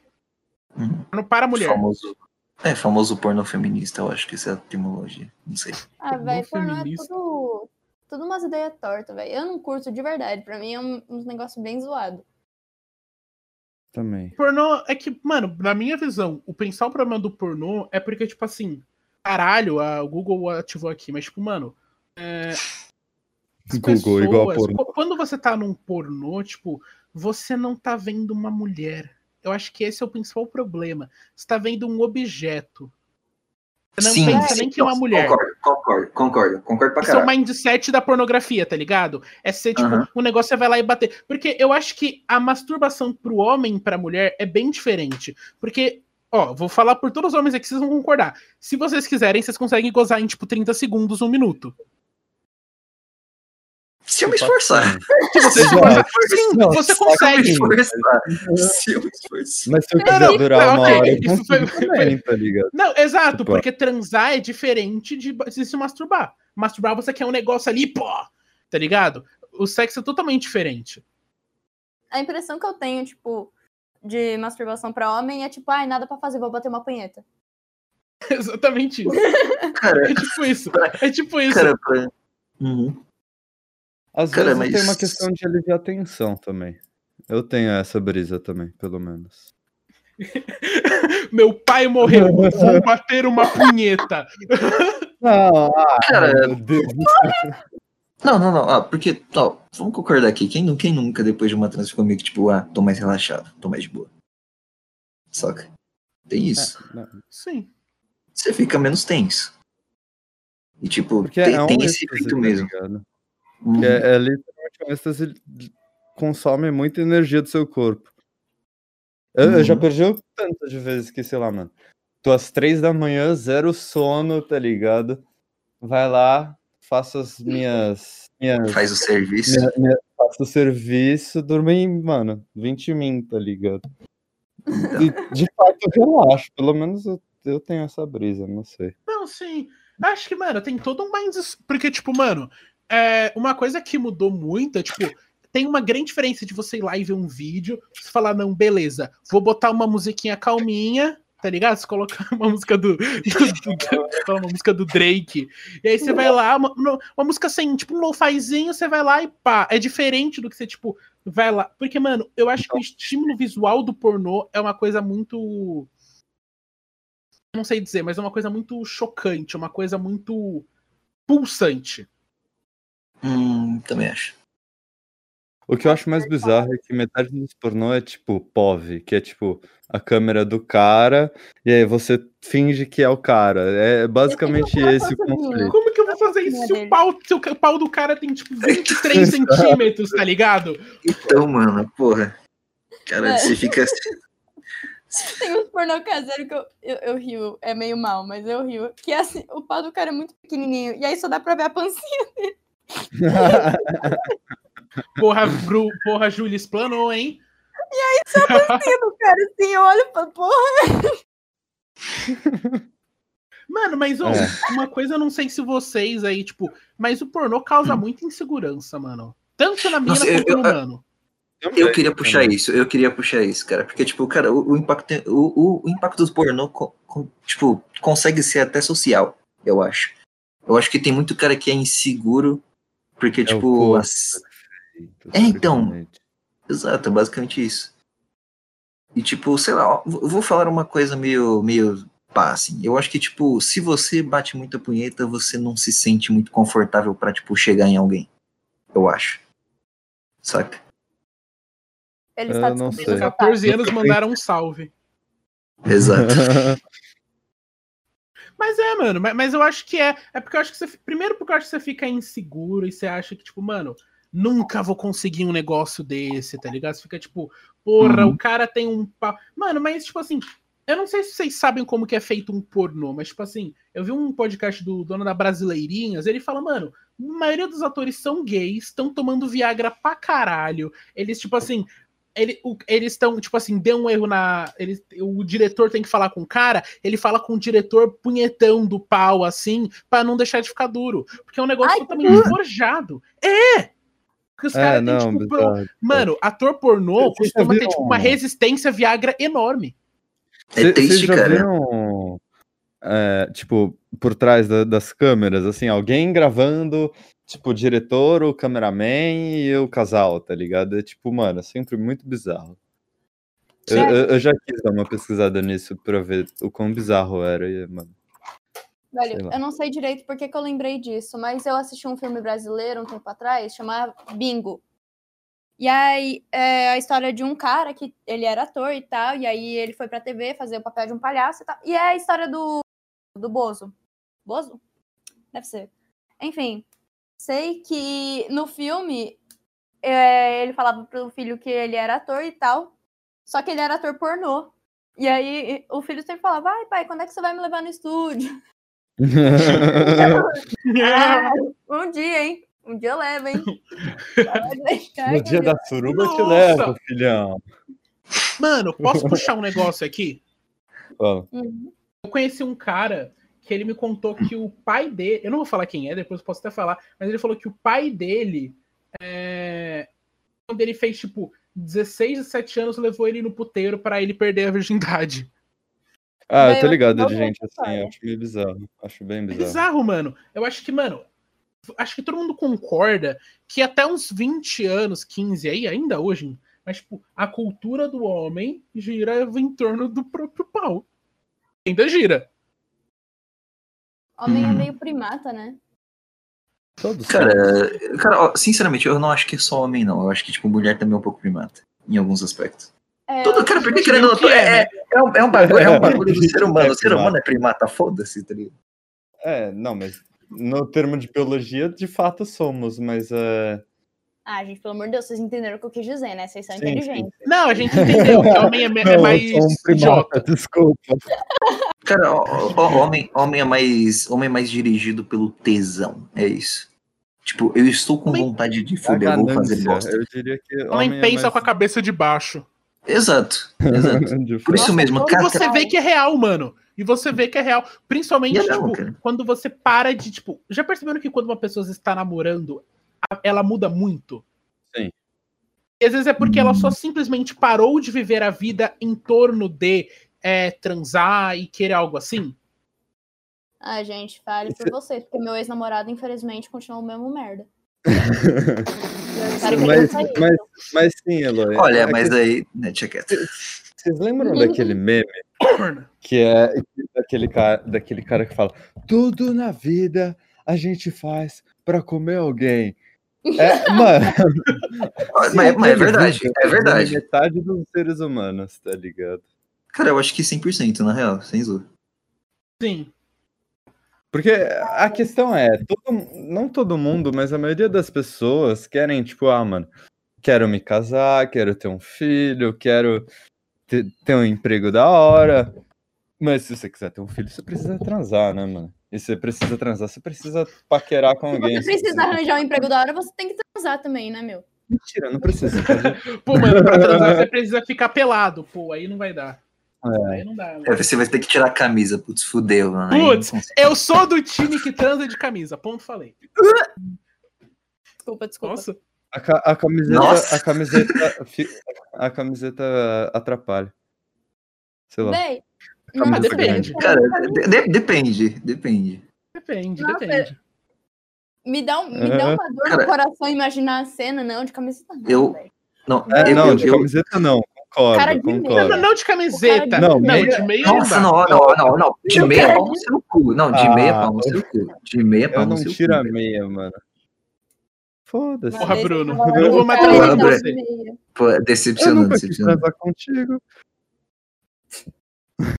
Uhum. Pornô para mulher. Famoso. É, famoso porno feminista, eu acho que essa é a etimologia. Não sei. Ah, velho, pornô é tudo, tudo umas ideias tortas, velho. Eu não curto de verdade, pra mim é um, uns negócios bem zoado. Também. Pornô é que, mano, na minha visão, o principal problema do pornô é porque, tipo assim, caralho, a, o Google ativou aqui, mas, tipo, mano. É, Google, igual a pornô. qu- Quando você tá num pornô, tipo, você não tá vendo uma mulher. Eu acho que esse é o principal problema. Você tá vendo um objeto. Você não sim, pensa sim, nem que é uma nossa, mulher. Concordo, concordo, concordo. Concordo pra Esse é o caralho. mindset da pornografia, tá ligado? É ser, tipo, Aham. um negócio você vai lá e bater. Porque eu acho que a masturbação pro homem e pra mulher é bem diferente. Porque, ó, vou falar por todos os homens aqui, vocês vão concordar. Se vocês quiserem, vocês conseguem gozar em, tipo, 30 segundos, um minuto. Se eu me esforçar. (laughs) Se você se sim, Não, você só (laughs) Se eu me consegue. esforçar. Se eu me esforçar. Mas se eu Não, quiser não, durar não, uma hora, eu isso foi- consigo também, tá ligado? Não, exato, Tipo, porque transar é diferente de se masturbar. Masturbar você quer um negócio ali, pô, tá ligado? O sexo é totalmente diferente. A impressão que eu tenho, tipo, de masturbação pra homem é tipo, ai, nada pra fazer, vou bater uma punheta. (laughs) Exatamente isso. Cara, É tipo isso. É tipo isso. cara, pra... Uhum. Às Cara, vezes tem uma mas- questão de aliviar a tensão também. Eu tenho essa brisa também, pelo menos. (laughs) Meu pai morreu, vou bater uma punheta. (laughs) Não, ah, Cara, meu Deus. Não, não, não. Ah, porque, ó, vamos concordar aqui. Quem, quem nunca, depois de uma trans, ficou meio que tipo, ah, tô mais relaxado, tô mais de boa. Saca? Tem isso. É, Sim. Você fica menos tenso. E, tipo, Porque tem, é um tem esse efeito tá mesmo. ligado? Uhum. É, é literalmente um êxtase consome muita energia do seu corpo. Eu, eu já Uhum. perdi o tanto de vezes que, sei lá, mano. Tô às três da manhã, zero sono, tá ligado? Vai lá, faço as minhas. minhas Faz o serviço. minha- minha- faço o serviço, em, mano, 20 min, tá ligado? E, de fato, eu relaxo. Pelo menos eu, eu tenho essa brisa, não sei. Não, sim. Acho que, mano, tem todo um mindset. Porque, tipo, mano, é, uma coisa que mudou muito é, tipo, tem uma grande diferença de você ir lá e ver um vídeo, você falar, não, beleza, vou botar uma musiquinha calminha, tá ligado? Você colocar (laughs) uma música do. do- do- uma música do Drake. E aí você vai lá, uma, uma música assim, tipo um lo-fizinho, você vai lá e pá. É diferente do que você, tipo, vai lá. Porque, mano, eu acho que o estímulo visual do pornô é uma coisa muito. Não sei dizer, mas é uma coisa muito chocante, uma coisa muito pulsante. Hum, também acho. O que eu acho mais bizarro é que metade dos pornô é tipo POV, que é tipo a câmera do cara, e aí você finge que é o cara. É basicamente esse o conceito. Como que eu vou fazer isso se o pau, se o pau do cara tem tipo 23 centímetros, tá ligado? Então, mano, porra. Cara, É. você fica. (laughs) Tem uns pornô caseiro que eu, eu, eu rio, é meio mal, mas eu rio. Que é assim, o pau do cara é muito pequenininho, e aí só dá pra ver a pancinha. (laughs) Porra, Bru, porra, Júlia explanou, hein? do cara, assim, eu olho pra porra. (laughs) Mano, mas ô, É. uma coisa eu não sei se vocês aí, tipo, mas o pornô causa muita insegurança, mano. Tanto na mina Nossa, eu- quanto no eu- mano. Eu queria puxar isso, eu queria puxar isso, cara. Porque, tipo, cara, o, o impacto, o, o, o impacto do pornô, co- co- tipo, consegue ser até social, eu acho. Eu acho que tem muito cara que é inseguro, porque, É o tipo, corpo. as- É, então. Exato, é basicamente isso. E tipo, sei lá, ó, vou falar uma coisa meio, meio pá, assim. Eu acho que, tipo, se você bate muita punheta, você não se sente muito confortável pra, tipo, chegar em alguém. Eu acho. Saca? Ele Eu está não descobrindo sei. o 14 otário. anos mandaram um salve. Exato. (laughs) Mas é, mano, mas, mas eu acho que é. É porque eu acho que você. Primeiro porque eu acho que você fica inseguro e você acha que, tipo, mano, nunca vou conseguir um negócio desse, tá ligado? Você fica tipo, porra, Uhum. o cara tem um pau. Mano, mas, tipo assim, eu não sei se vocês sabem como que é feito um pornô, mas, tipo assim, eu vi um podcast do dono da Brasileirinhas, ele fala, mano, a maioria dos atores são gays, estão tomando Viagra pra caralho. Eles, tipo assim. Ele, o- eles estão, tipo assim, deu um erro na. Ele, o diretor tem que falar com o cara, ele fala com o diretor punhetão do pau, assim, pra não deixar de ficar duro. Porque é um negócio Ai, totalmente forjado. É! Porque os É, caras têm, tipo, bizarro. Mano, ator pornô Vocês costuma ter, viram- tipo, uma resistência Viagra enorme. É triste, já cara. viram, é, tipo, por trás da- das câmeras, assim, alguém gravando, tipo, o diretor, o cameraman e o casal, tá ligado? É tipo, mano, é sempre muito bizarro. Eu, eu- eu já quis dar uma pesquisada nisso pra ver o quão bizarro era, e, mano. Velho, eu não sei direito porque que eu lembrei disso, mas eu assisti um filme brasileiro um tempo atrás, chamado Bingo. E aí, é a história de um cara que ele era ator e tal, e aí ele foi pra TV fazer o papel de um palhaço e tal. E é a história do, do Bozo. Bozo? Deve ser. Enfim, sei que no filme é, ele falava pro filho que ele era ator e tal, só que ele era ator pornô. E aí o filho sempre falava, ai pai, quando é que você vai me levar no estúdio? (laughs) Ah, um dia, hein? Um dia eu levo, hein? No dia da suruba eu te levo, filhão. Mano, posso puxar um negócio aqui? Uhum. Eu conheci um cara que ele me contou que o pai dele. Eu não vou falar quem é, depois eu posso até falar, mas ele falou que o pai dele. É, quando ele fez, tipo, 16, 17 anos, levou ele no puteiro pra ele perder a virgindade. Ah, eu tô ligado de gente assim, eu acho meio bizarro. Acho bem É bizarro. bizarro, mano. Eu acho que, mano, acho que todo mundo concorda que até uns 20 anos, 15 aí, ainda hoje, mas, tipo, a cultura do homem gira em torno do próprio pau. Ainda gira. Homem é Hum. meio primata, né? Todos Cara, cara, sinceramente, eu não acho que é só homem, não. Eu acho que, tipo, mulher também é um pouco primata. Em alguns aspectos. É, Todo, cara, porque querendo ou não, que é, é, é, um, é um bagulho, é um bagulho do (laughs) ser humano. É O ser humano é primata, foda-se, tá ligado? É, não, mas no termo de biologia, de fato somos, mas é. Ah, gente, pelo amor de Deus, vocês entenderam o que eu quis dizer, né? Vocês são Sim, sim, inteligentes. Não, a gente entendeu que homem é, é Não, (laughs) eu mais um primata, idiota. desculpa. Cara, ó, ó, homem, homem, é mais, homem é mais dirigido pelo tesão. É isso. Tipo, eu estou com Homem- vontade de eu vou fazer bosta. eu diria que. Homem homem é pensa mais- com a cabeça de baixo. Exato, exato. (laughs) Por isso mesmo, E cara, você vê que é real, mano. E você vê que é real. Principalmente, é tipo, quando você para de, tipo. Já perceberam que quando uma pessoa está namorando, ela muda muito? Sim. E às vezes é porque ela só simplesmente parou de viver a vida em torno de é, transar e querer algo assim. Ah, gente, fale por vocês, porque meu ex-namorado, infelizmente, continua o mesmo merda. (laughs) Cara, que mas, não mas, mas sim, Eloy. Olha, é mas que- aí, né. Vocês lembram daquele meme que é daquele cara, daquele cara que fala: tudo na vida a gente faz pra comer alguém. É, (laughs) mano, Mas, mas é verdade, é verdade. Metade dos seres humanos, tá ligado? Cara, eu acho que 100% na real, sem zoa. Sim. Porque a questão é, todo- não todo mundo, mas a maioria das pessoas querem, tipo, ah, mano, quero me casar, quero ter um filho, quero ter, ter um emprego da hora. Mas se você quiser ter um filho, você precisa transar, né, mano? E você precisa transar, você precisa paquerar com Se alguém. você precisa arranjar um emprego da hora, você tem que transar também, né, meu? Mentira, não precisa. (laughs) Pô, mano, pra transar você precisa ficar pelado. Pô, aí não vai dar. Não dá. mano. É, você vai ter que tirar a camisa, putz, fudeu, mano. Putz, não eu sou do time que transa de camisa. Ponto, falei. Desculpa, desculpa. Nossa. A, ca- a camiseta, Nossa. a camiseta, a camiseta atrapalha. Sei lá. Tá nossa, muito grande. Cara, de- de- depende, depende. Depende, Nossa, depende. me dá, um, me dá uma dor Cara, no coração imaginar a cena, não, de camiseta não, eu-. Não, É, eu, não, eu- de eu- camiseta não, concordo, Cara de meia. Não, concordo. não de camiseta. Não, Não, meia- de meia Nossa, não não, não, não, não. De Eu meia pau no seu cu. Não, de Ah, meia pau no seu cu. De meia pau Eu no não seu tiro a cu. meia, mano. Foda-se. Porra, Bruno, eu eu não vou eu você. de meia. Pô, é Eu decepcionante, nunca quis transar contigo.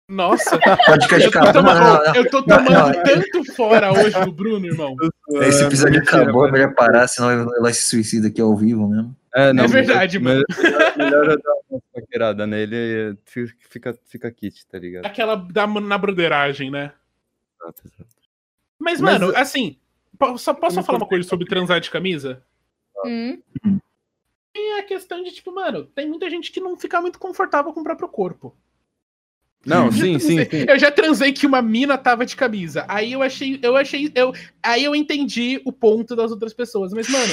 Nossa, (laughs) Pode ficar de eu tô. Não, tomando, não, não. eu tô Não, tomando não. tanto fora hoje do Bruno, irmão. (laughs) Esse É, episódio mentira, acabou, é melhor parar, senão ela se suicida aqui ao vivo mesmo. É, não, É verdade, melhor, melhor, melhor eu dar uma paquerada nele e fica, fica, kit, tá ligado? Aquela da, na broderagem, né? Exato, exato. Mas, Mas, mano, assim, só posso falar uma coisa sobre transar de camisa? Hum, E a questão de, tipo, mano, tem muita gente que não fica muito confortável com o próprio corpo. Não, Eu já sim, sim, transei- sim. Eu já transei que uma mina tava de camisa. Aí eu achei, eu achei, eu, aí eu entendi o ponto das outras pessoas. Mas, mano,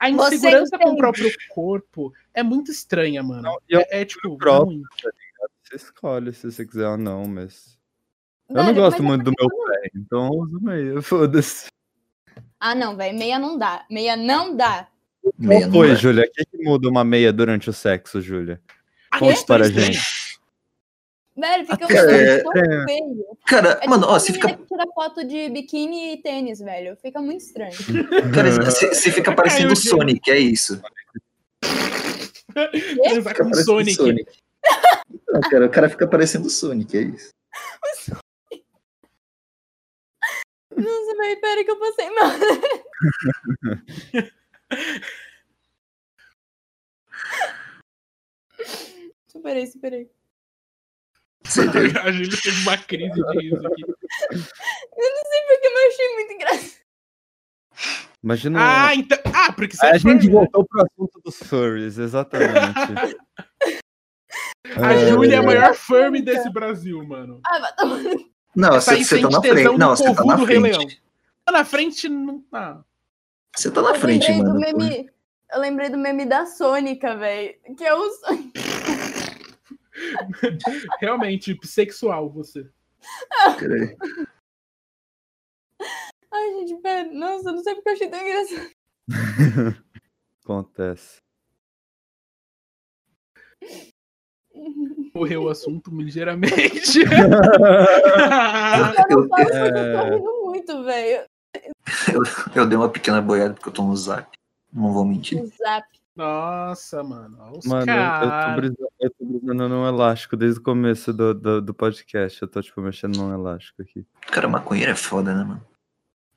a Você insegurança com o próprio corpo é muito estranha, mano. Não, eu- É, é, tipo, próprio. ruim. Você escolhe se você quiser ou não, mas. Eu velho, não gosto mas muito do é meu pé, então eu uso meia, (laughs) foda-se. Ah, não, velho, meia não dá. Meia não dá. Meia Qual não foi. Júlia? O que, que muda uma meia durante o sexo, Júlia? Conte para a estranho. gente. Velho, fica Cara, um é- tão é. feio. Cara, É mano, tipo ó, a você fica, que tira foto de biquíni e tênis, velho. Fica muito estranho. cara, você, você fica parecendo o. Sonic, é isso. Transar Fica com parecendo o Sonic. (laughs) Não, cara, o cara fica parecendo o Sonic, é isso. Nossa, velho, pera que eu passei mal. (laughs) superei, superei. (laughs) A Júlia teve uma crise de riso aqui. Porque eu achei muito engraçado. Imagina. Ah, então. Ah, porque você a é gente furry, né? voltou pro assunto dos furries, exatamente. A É, Júlia é a maior furry Furry, desse. Brasil, mano. Ah, vai tomar no Não, Essa você, tá na frente. Não, você tá povo na frente. Tá na frente, não. Ah. Você tá na Eu frente, mano. meme. Eu lembrei do meme da Sônica, velho. Que é o. (laughs) Realmente, sexual você. Peraí. Ai, gente, pera. Nossa, eu não sei porque eu achei tão engraçado. (laughs) Acontece. Morreu o assunto ligeiramente. Eu (laughs) Eu, não falo porque eu É. tô rindo muito, velho. eu dei uma pequena boiada porque eu tô no zap. Não vou mentir. O zap. Nossa, mano. olha Os Mano, eu- eu, tô cara. brisando, eu tô brisando num elástico desde o começo do, do, do podcast. Eu tô, tipo, mexendo num elástico aqui. Cara, maconheiro é foda, né, mano?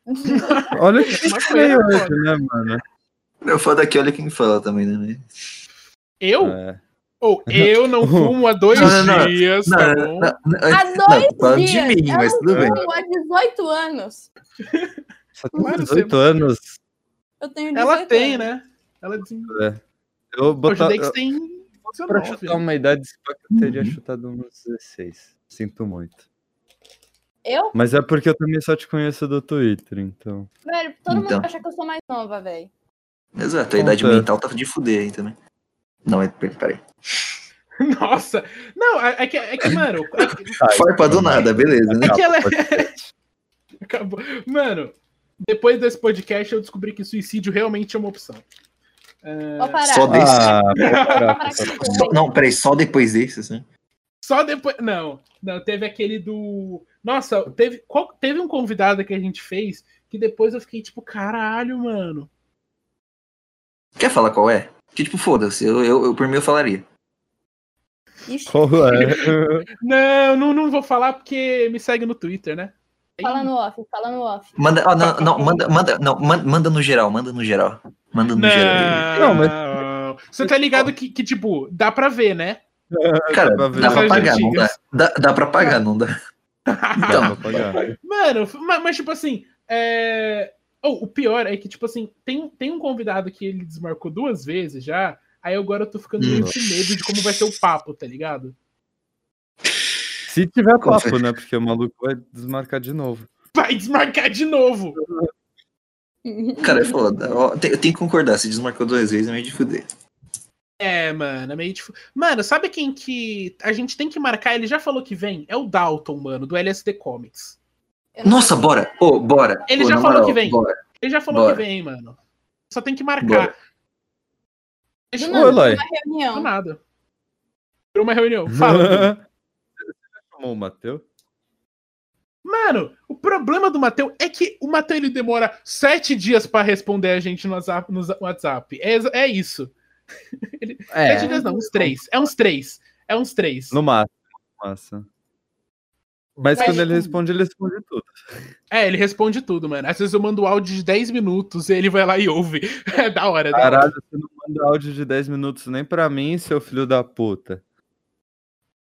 (laughs) Olha que Maconheiro feio é hoje, né, mano? Meu foda aqui, olha quem fala também, né? Eu? É. Ou eu não (laughs) fumo há dois Não, não, não. dias, Não, tá não, bom? não, não, Há dois dias. mim, eu mas não tudo bem. fumo há 18 anos. Só tem Claro, 18 anos. Eu tenho 18 Ela tem, anos. né? Ela desen... Eu O botar, eu, tem pra 19. chutar uma idade, que eu teria Uhum. chutado uns 16. Sinto muito. Eu? Mas é porque eu também só te conheço do Twitter, então. Velho, todo Então. mundo acha que eu sou mais nova, velho. Exato, a idade Acontece. mental tá de fuder aí também. Não, é, peraí. (laughs) Nossa. Não, é é que, é que mano, é que, (laughs) Farpa do nada, beleza, né? é que ela é... (laughs) Acabou. Mano, depois desse podcast eu descobri que suicídio realmente é uma opção. Parar. Só desse. Ah. (laughs) Só- não, peraí, só depois desse, assim. Só depois. Não, não, teve aquele do. Nossa, teve, qual- teve um convidado que a gente fez que depois eu fiquei tipo, caralho, mano. Quer falar qual é? Que tipo, foda-se, eu, eu, eu por mim eu falaria. Ixi, Qual é? (laughs) Não, não, não vou falar porque me segue no Twitter, né? fala no off, fala no off. Manda, ó, não, não, manda, manda, não, manda no geral, manda no geral. Manda no geral. Não, Não, mas- Você tá ligado que, que, tipo, dá pra ver, né? Cara, pra ver. dá pra pagar, não dá. dá. Dá pra pagar, não dá. (laughs) Dá Então, pra pagar. Mano, mas, tipo assim, é... oh, o pior é que, tipo assim, tem, tem um convidado que ele desmarcou duas vezes já, aí agora eu tô ficando meio com medo de como vai ser o papo, tá ligado? Se tiver papo, né? Porque o maluco vai desmarcar de novo. Vai desmarcar de novo! (laughs) cara, é foda. Eu tenho que concordar, se desmarcou duas vezes é meio de fuder. É, mano, é meio difícil. Mano, sabe quem que a gente tem que marcar? Ele já falou que vem? É o Dalton, mano, do LSD Comics. Nossa, bora. Ô, bora. Ele Ô, já falou moral, que vem. Bora. Ele já falou Bora. que vem, mano. Só tem que marcar. Bora. Deixa Do eu uma Do reunião. nada. Virou uma reunião. (laughs) Fala. Você já chamou o Matheus? Mano, problema do Mateu é que o Mateu ele demora sete dias pra responder a gente no WhatsApp. No WhatsApp. É, é isso. (laughs) Sete dias não, uns três. É uns três. É uns três. No máximo. Massa. Mas Mas, quando ele tipo, responde, ele responde tudo. É, ele responde tudo, mano. Às vezes eu mando áudio de 10 minutos e ele vai lá e ouve. (laughs) É da hora, é da hora. Caralho, você não manda áudio de 10 minutos nem pra mim, seu filho da puta.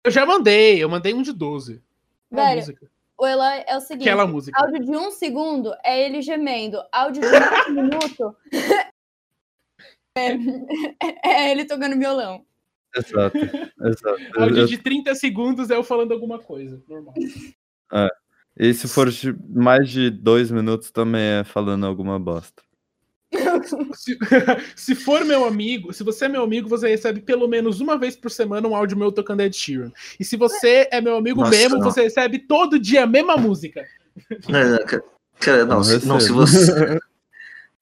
Eu já mandei, eu mandei um de 12. Uma Velho. O Eloy é o seguinte: Aquela música. áudio de um segundo é ele gemendo. Áudio de um (laughs) minuto é, é ele tocando violão. Exato, exato. Áudio Eu- de 30 segundos é eu falando alguma coisa. Normal. E se for de mais de dois minutos, também é falando alguma bosta. Se, (laughs) se for meu amigo, se você é meu amigo, você recebe pelo menos uma vez por semana um áudio meu tocando Ed Sheeran. E se você é meu amigo Nossa, mesmo, não. você recebe todo dia a mesma música. Não, não, cara, cara, não, Não se, não, se você. (laughs)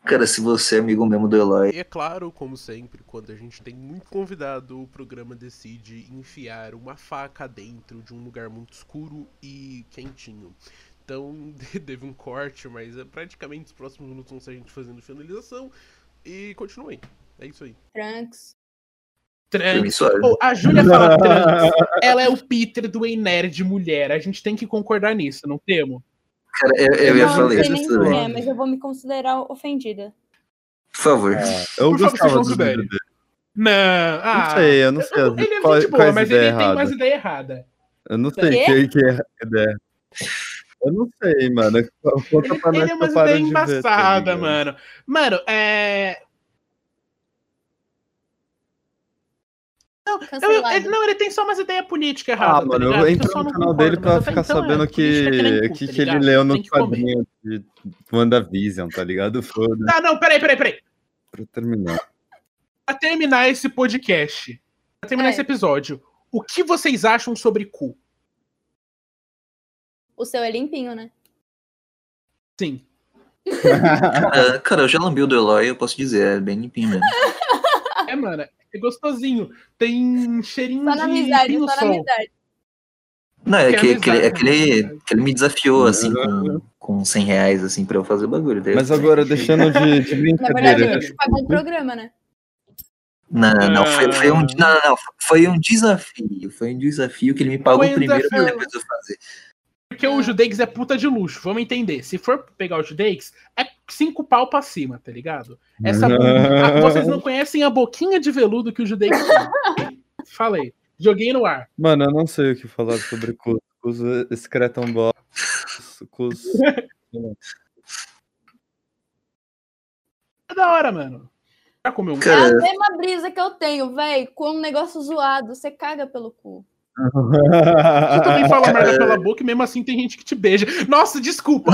Cara, se você é amigo mesmo do Eloy, E é claro, como sempre, quando a gente tem muito convidado, o programa decide enfiar uma faca dentro de um lugar muito escuro e quentinho. Então, (laughs) teve um corte, mas é praticamente os próximos minutos vão ser a gente fazendo finalização. E continuem. É isso aí. Trunks. Trunks. Pô, a Júlia fala trans. Ela é o Peter do Ei Nerd mulher. A gente tem que concordar nisso, não temos? Cara, eu, eu ia não falar isso nem também. é, mas eu vou me considerar ofendida. Por favor. Eu Por gostava se do considere. vídeo dele. Não. Ah, Não sei, eu não sei. ele é qual- gente boa, mas ele tem erradas. umas ideias erradas. Eu não sei Quê? quem que é a ideia. Eu não sei, mano. Conta pra nós Ele é de ver, tá embaçadas, ligado? mano. Mano, é. Eu- eu- ele- não, ele tem só umas ideias políticas Ah, erradas. mano, tá eu entro no não canal concordo, dele pra mas até ficar então é sabendo política que nem que, que, tá que ele leu no quadrinho de WandaVision, tá ligado? Foda, Ah, não, peraí, peraí, peraí. pra terminar. Pra terminar esse podcast, pra terminar É. esse episódio, o que vocês acham sobre cu? O seu é limpinho, né? Sim. Ah, cara, eu já lambi o do Eloy, eu posso dizer, é bem limpinho mesmo. (laughs) É, mano, é gostosinho. Tem cheirinho Só na de amizade, pinho só na sol. amizade. Não, é Que que, que, ele, é que, ele, que ele me desafiou, assim, com, com 100 reais, assim, pra eu fazer o bagulho. Daí Mas agora, deixando de, (laughs) de Na brincadeira. verdade, a gente pagou o programa, né? Não, não, não, foi, foi um, Ah. não, não, foi um desafio. Foi um desafio que ele me pagou Foi um primeiro pra depois eu fazer. Porque o Judex é puta de luxo, vamos entender. Se for pegar o Judex, é cinco pau pra cima, tá ligado? Essa a- vocês não conhecem a boquinha de veludo que o Judex tem. (laughs) Falei. Joguei no ar. Mano, eu não sei o que falar sobre cus. Excretam bosta. Cus. É da hora, mano. Já comeu um É Cara, a mesma brisa que eu tenho, véi, com um negócio zoado. Você caga pelo cu. Tu também (laughs) fala merda pela boca e mesmo assim tem gente que te beija. Nossa, desculpa.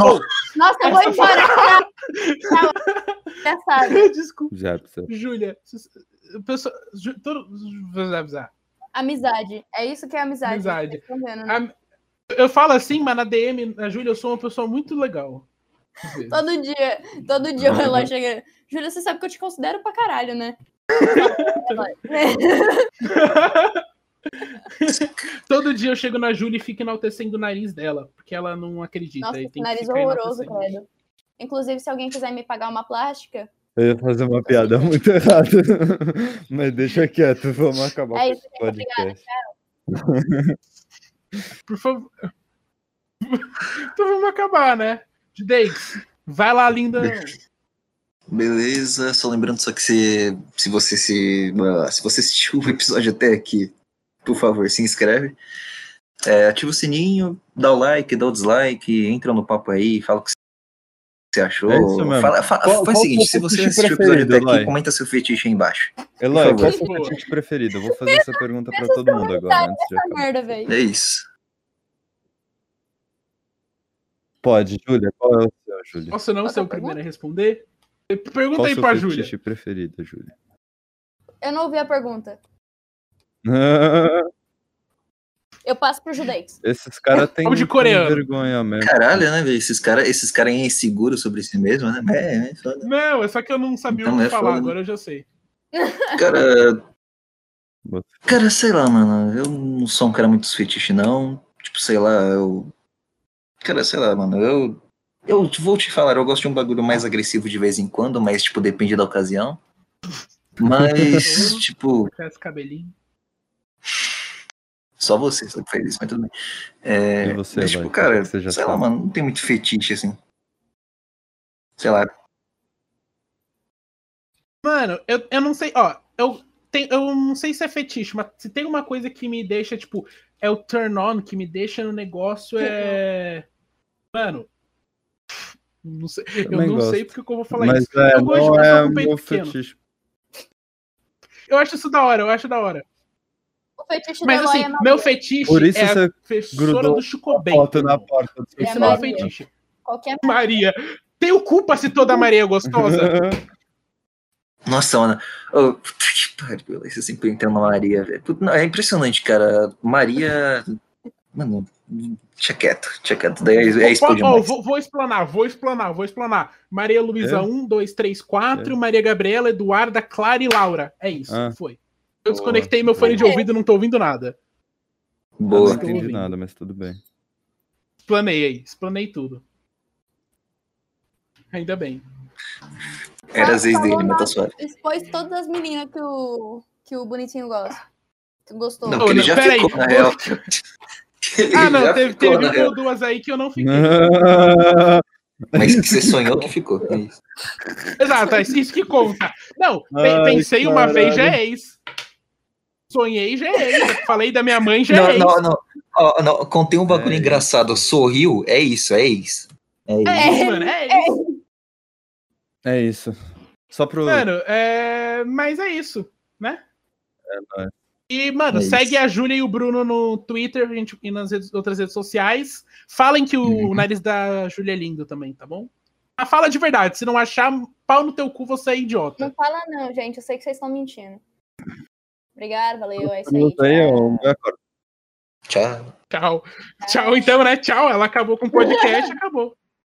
Nossa, eu vou embora. (laughs) Engraçado. (laughs) desculpa. Jepson. Júlia, pessoa, Ju- todo. Amizade. É isso que é amizade. Amizade. Tá né? Eu falo assim, mas na DM, na Júlia, eu sou uma pessoa muito legal. Todo dia, todo dia o Eloy chega. Júlia, você sabe que eu te considero pra caralho, né? (laughs) Todo dia eu chego na Júlia e fico enaltecendo o nariz dela, porque ela não acredita. Nossa, esse que nariz horroroso, credo. Inclusive, se alguém quiser me pagar uma plástica, Eu ia fazer uma piada muito errada. (laughs) Mas deixa quieto, vamos acabar É com isso, esse podcast. Por favor. então vamos acabar, né? Judeix, vai lá, linda. Beleza, só lembrando só que se, se você se, ah, se você assistiu o episódio até aqui, por favor, se inscreve. É, ativa o sininho, dá o like, dá o dislike, entra no papo aí, fala o que você achou. É isso mesmo. Fala, fala- Qual- faz qual o seguinte, seu se você assistiu o episódio até aqui, comenta seu fetiche aí embaixo. Eloy, qual é o seu fetiche preferido? Eu vou fazer essa pergunta pra todo mundo agora, merda, velho. É isso. Pode, Júlia, qual é o seu, Júlia? Posso não Qual ser é o primeiro a responder? Pergunta Qual é aí o seu pra Júlia. fetiche preferido, Júlia? Eu não ouvi a pergunta. (laughs) Eu passo pro Judex. Esses caras (laughs) têm de coreano. vergonha mesmo. Caralho, né, velho? Esses caras esses cara é inseguros sobre si mesmo, né? É, é foda. Não, é só que eu não sabia Então o que é falar, foda. agora eu já sei. Cara. Cara, sei lá, mano. Eu não sou um cara muito fetiche, não. Tipo, sei lá, eu. Cara, sei lá, mano. Eu. Eu vou te falar, eu gosto de um bagulho mais agressivo de vez em quando, mas, tipo, depende da ocasião. Mas, (laughs) tipo, Esse cabelinho. Só você sabe que faz isso, mas tudo bem. É, E você, mas, tipo, Qual cara, que você já sei lá, sabe? mano, não tem muito fetiche, assim. Sei lá. Mano, eu, eu não sei, ó, eu, tem, eu não sei se é fetiche, mas se tem uma coisa que me deixa, tipo, é o turn on, que me deixa no negócio, é. Mano. Não sei, eu não gosto. sei porque que eu vou falar Mas isso. é, eu gosto de é meu fetiche. Eu acho isso da hora, eu acho da hora. Fetiche Mas Eloy assim, é Maria. meu fetiche Por isso é a você professora grudou do Chico Bento. Foto na porta do É é meu Maria. fetiche. Qualquer Maria. Tenho culpa se toda Maria é gostosa? (laughs) Nossa, mano. Oh, puta que pariu, você sempre entrando na Maria, velho. É impressionante, cara. Maria. Mano, deixa quieto, deixa quieto. Daí é, é ó, demais. vou, vou explanar, vou explanar, vou explanar. Maria Luísa É? 1, 2, 3, 4, É. Maria Gabriela, Eduarda, Clara e Laura. É isso, Ah. foi. Eu Boa. desconectei meu fone de Boa. ouvido, não tô ouvindo nada. Boa. não entendi ouvindo. nada, mas tudo bem. Explanei aí, explanei tudo. Ainda bem. Era as ex Falou dele, mas tá suave. Expôs todas as meninas que o, que o bonitinho gosta. Gostou. Não, ele não, já peraí. ficou, na real. (laughs) (laughs) Ah, não, teve, ficou, teve uma real. ou duas aí que eu não fiquei. (laughs) Mas que você sonhou que ficou. é isso. Exato, é isso que conta. Não, Ai, pensei uma vez, já caralho. é ex. Sonhei, já é ex. Falei da minha mãe, já Não, é não, não. Ó, não. Contei um bagulho É. engraçado. Sorriu, é isso, é isso. É isso. É isso, mano, é isso. É isso. Só pro. Mano, é... mas é isso, né? nóis. E, mano, É segue isso. a Júlia e o Bruno no Twitter a gente, e nas redes- outras redes sociais. Falem que o Uhum. nariz da Júlia é lindo também, tá bom? Ah, fala de verdade. Se não achar, pau no teu cu, você é Não idiota. fala não, gente. Eu sei que vocês estão mentindo. Obrigado, valeu. É isso aí. Tchau. Tchau. Tchau. Tchau, então, né? Tchau. Ela acabou com o podcast, (laughs) acabou.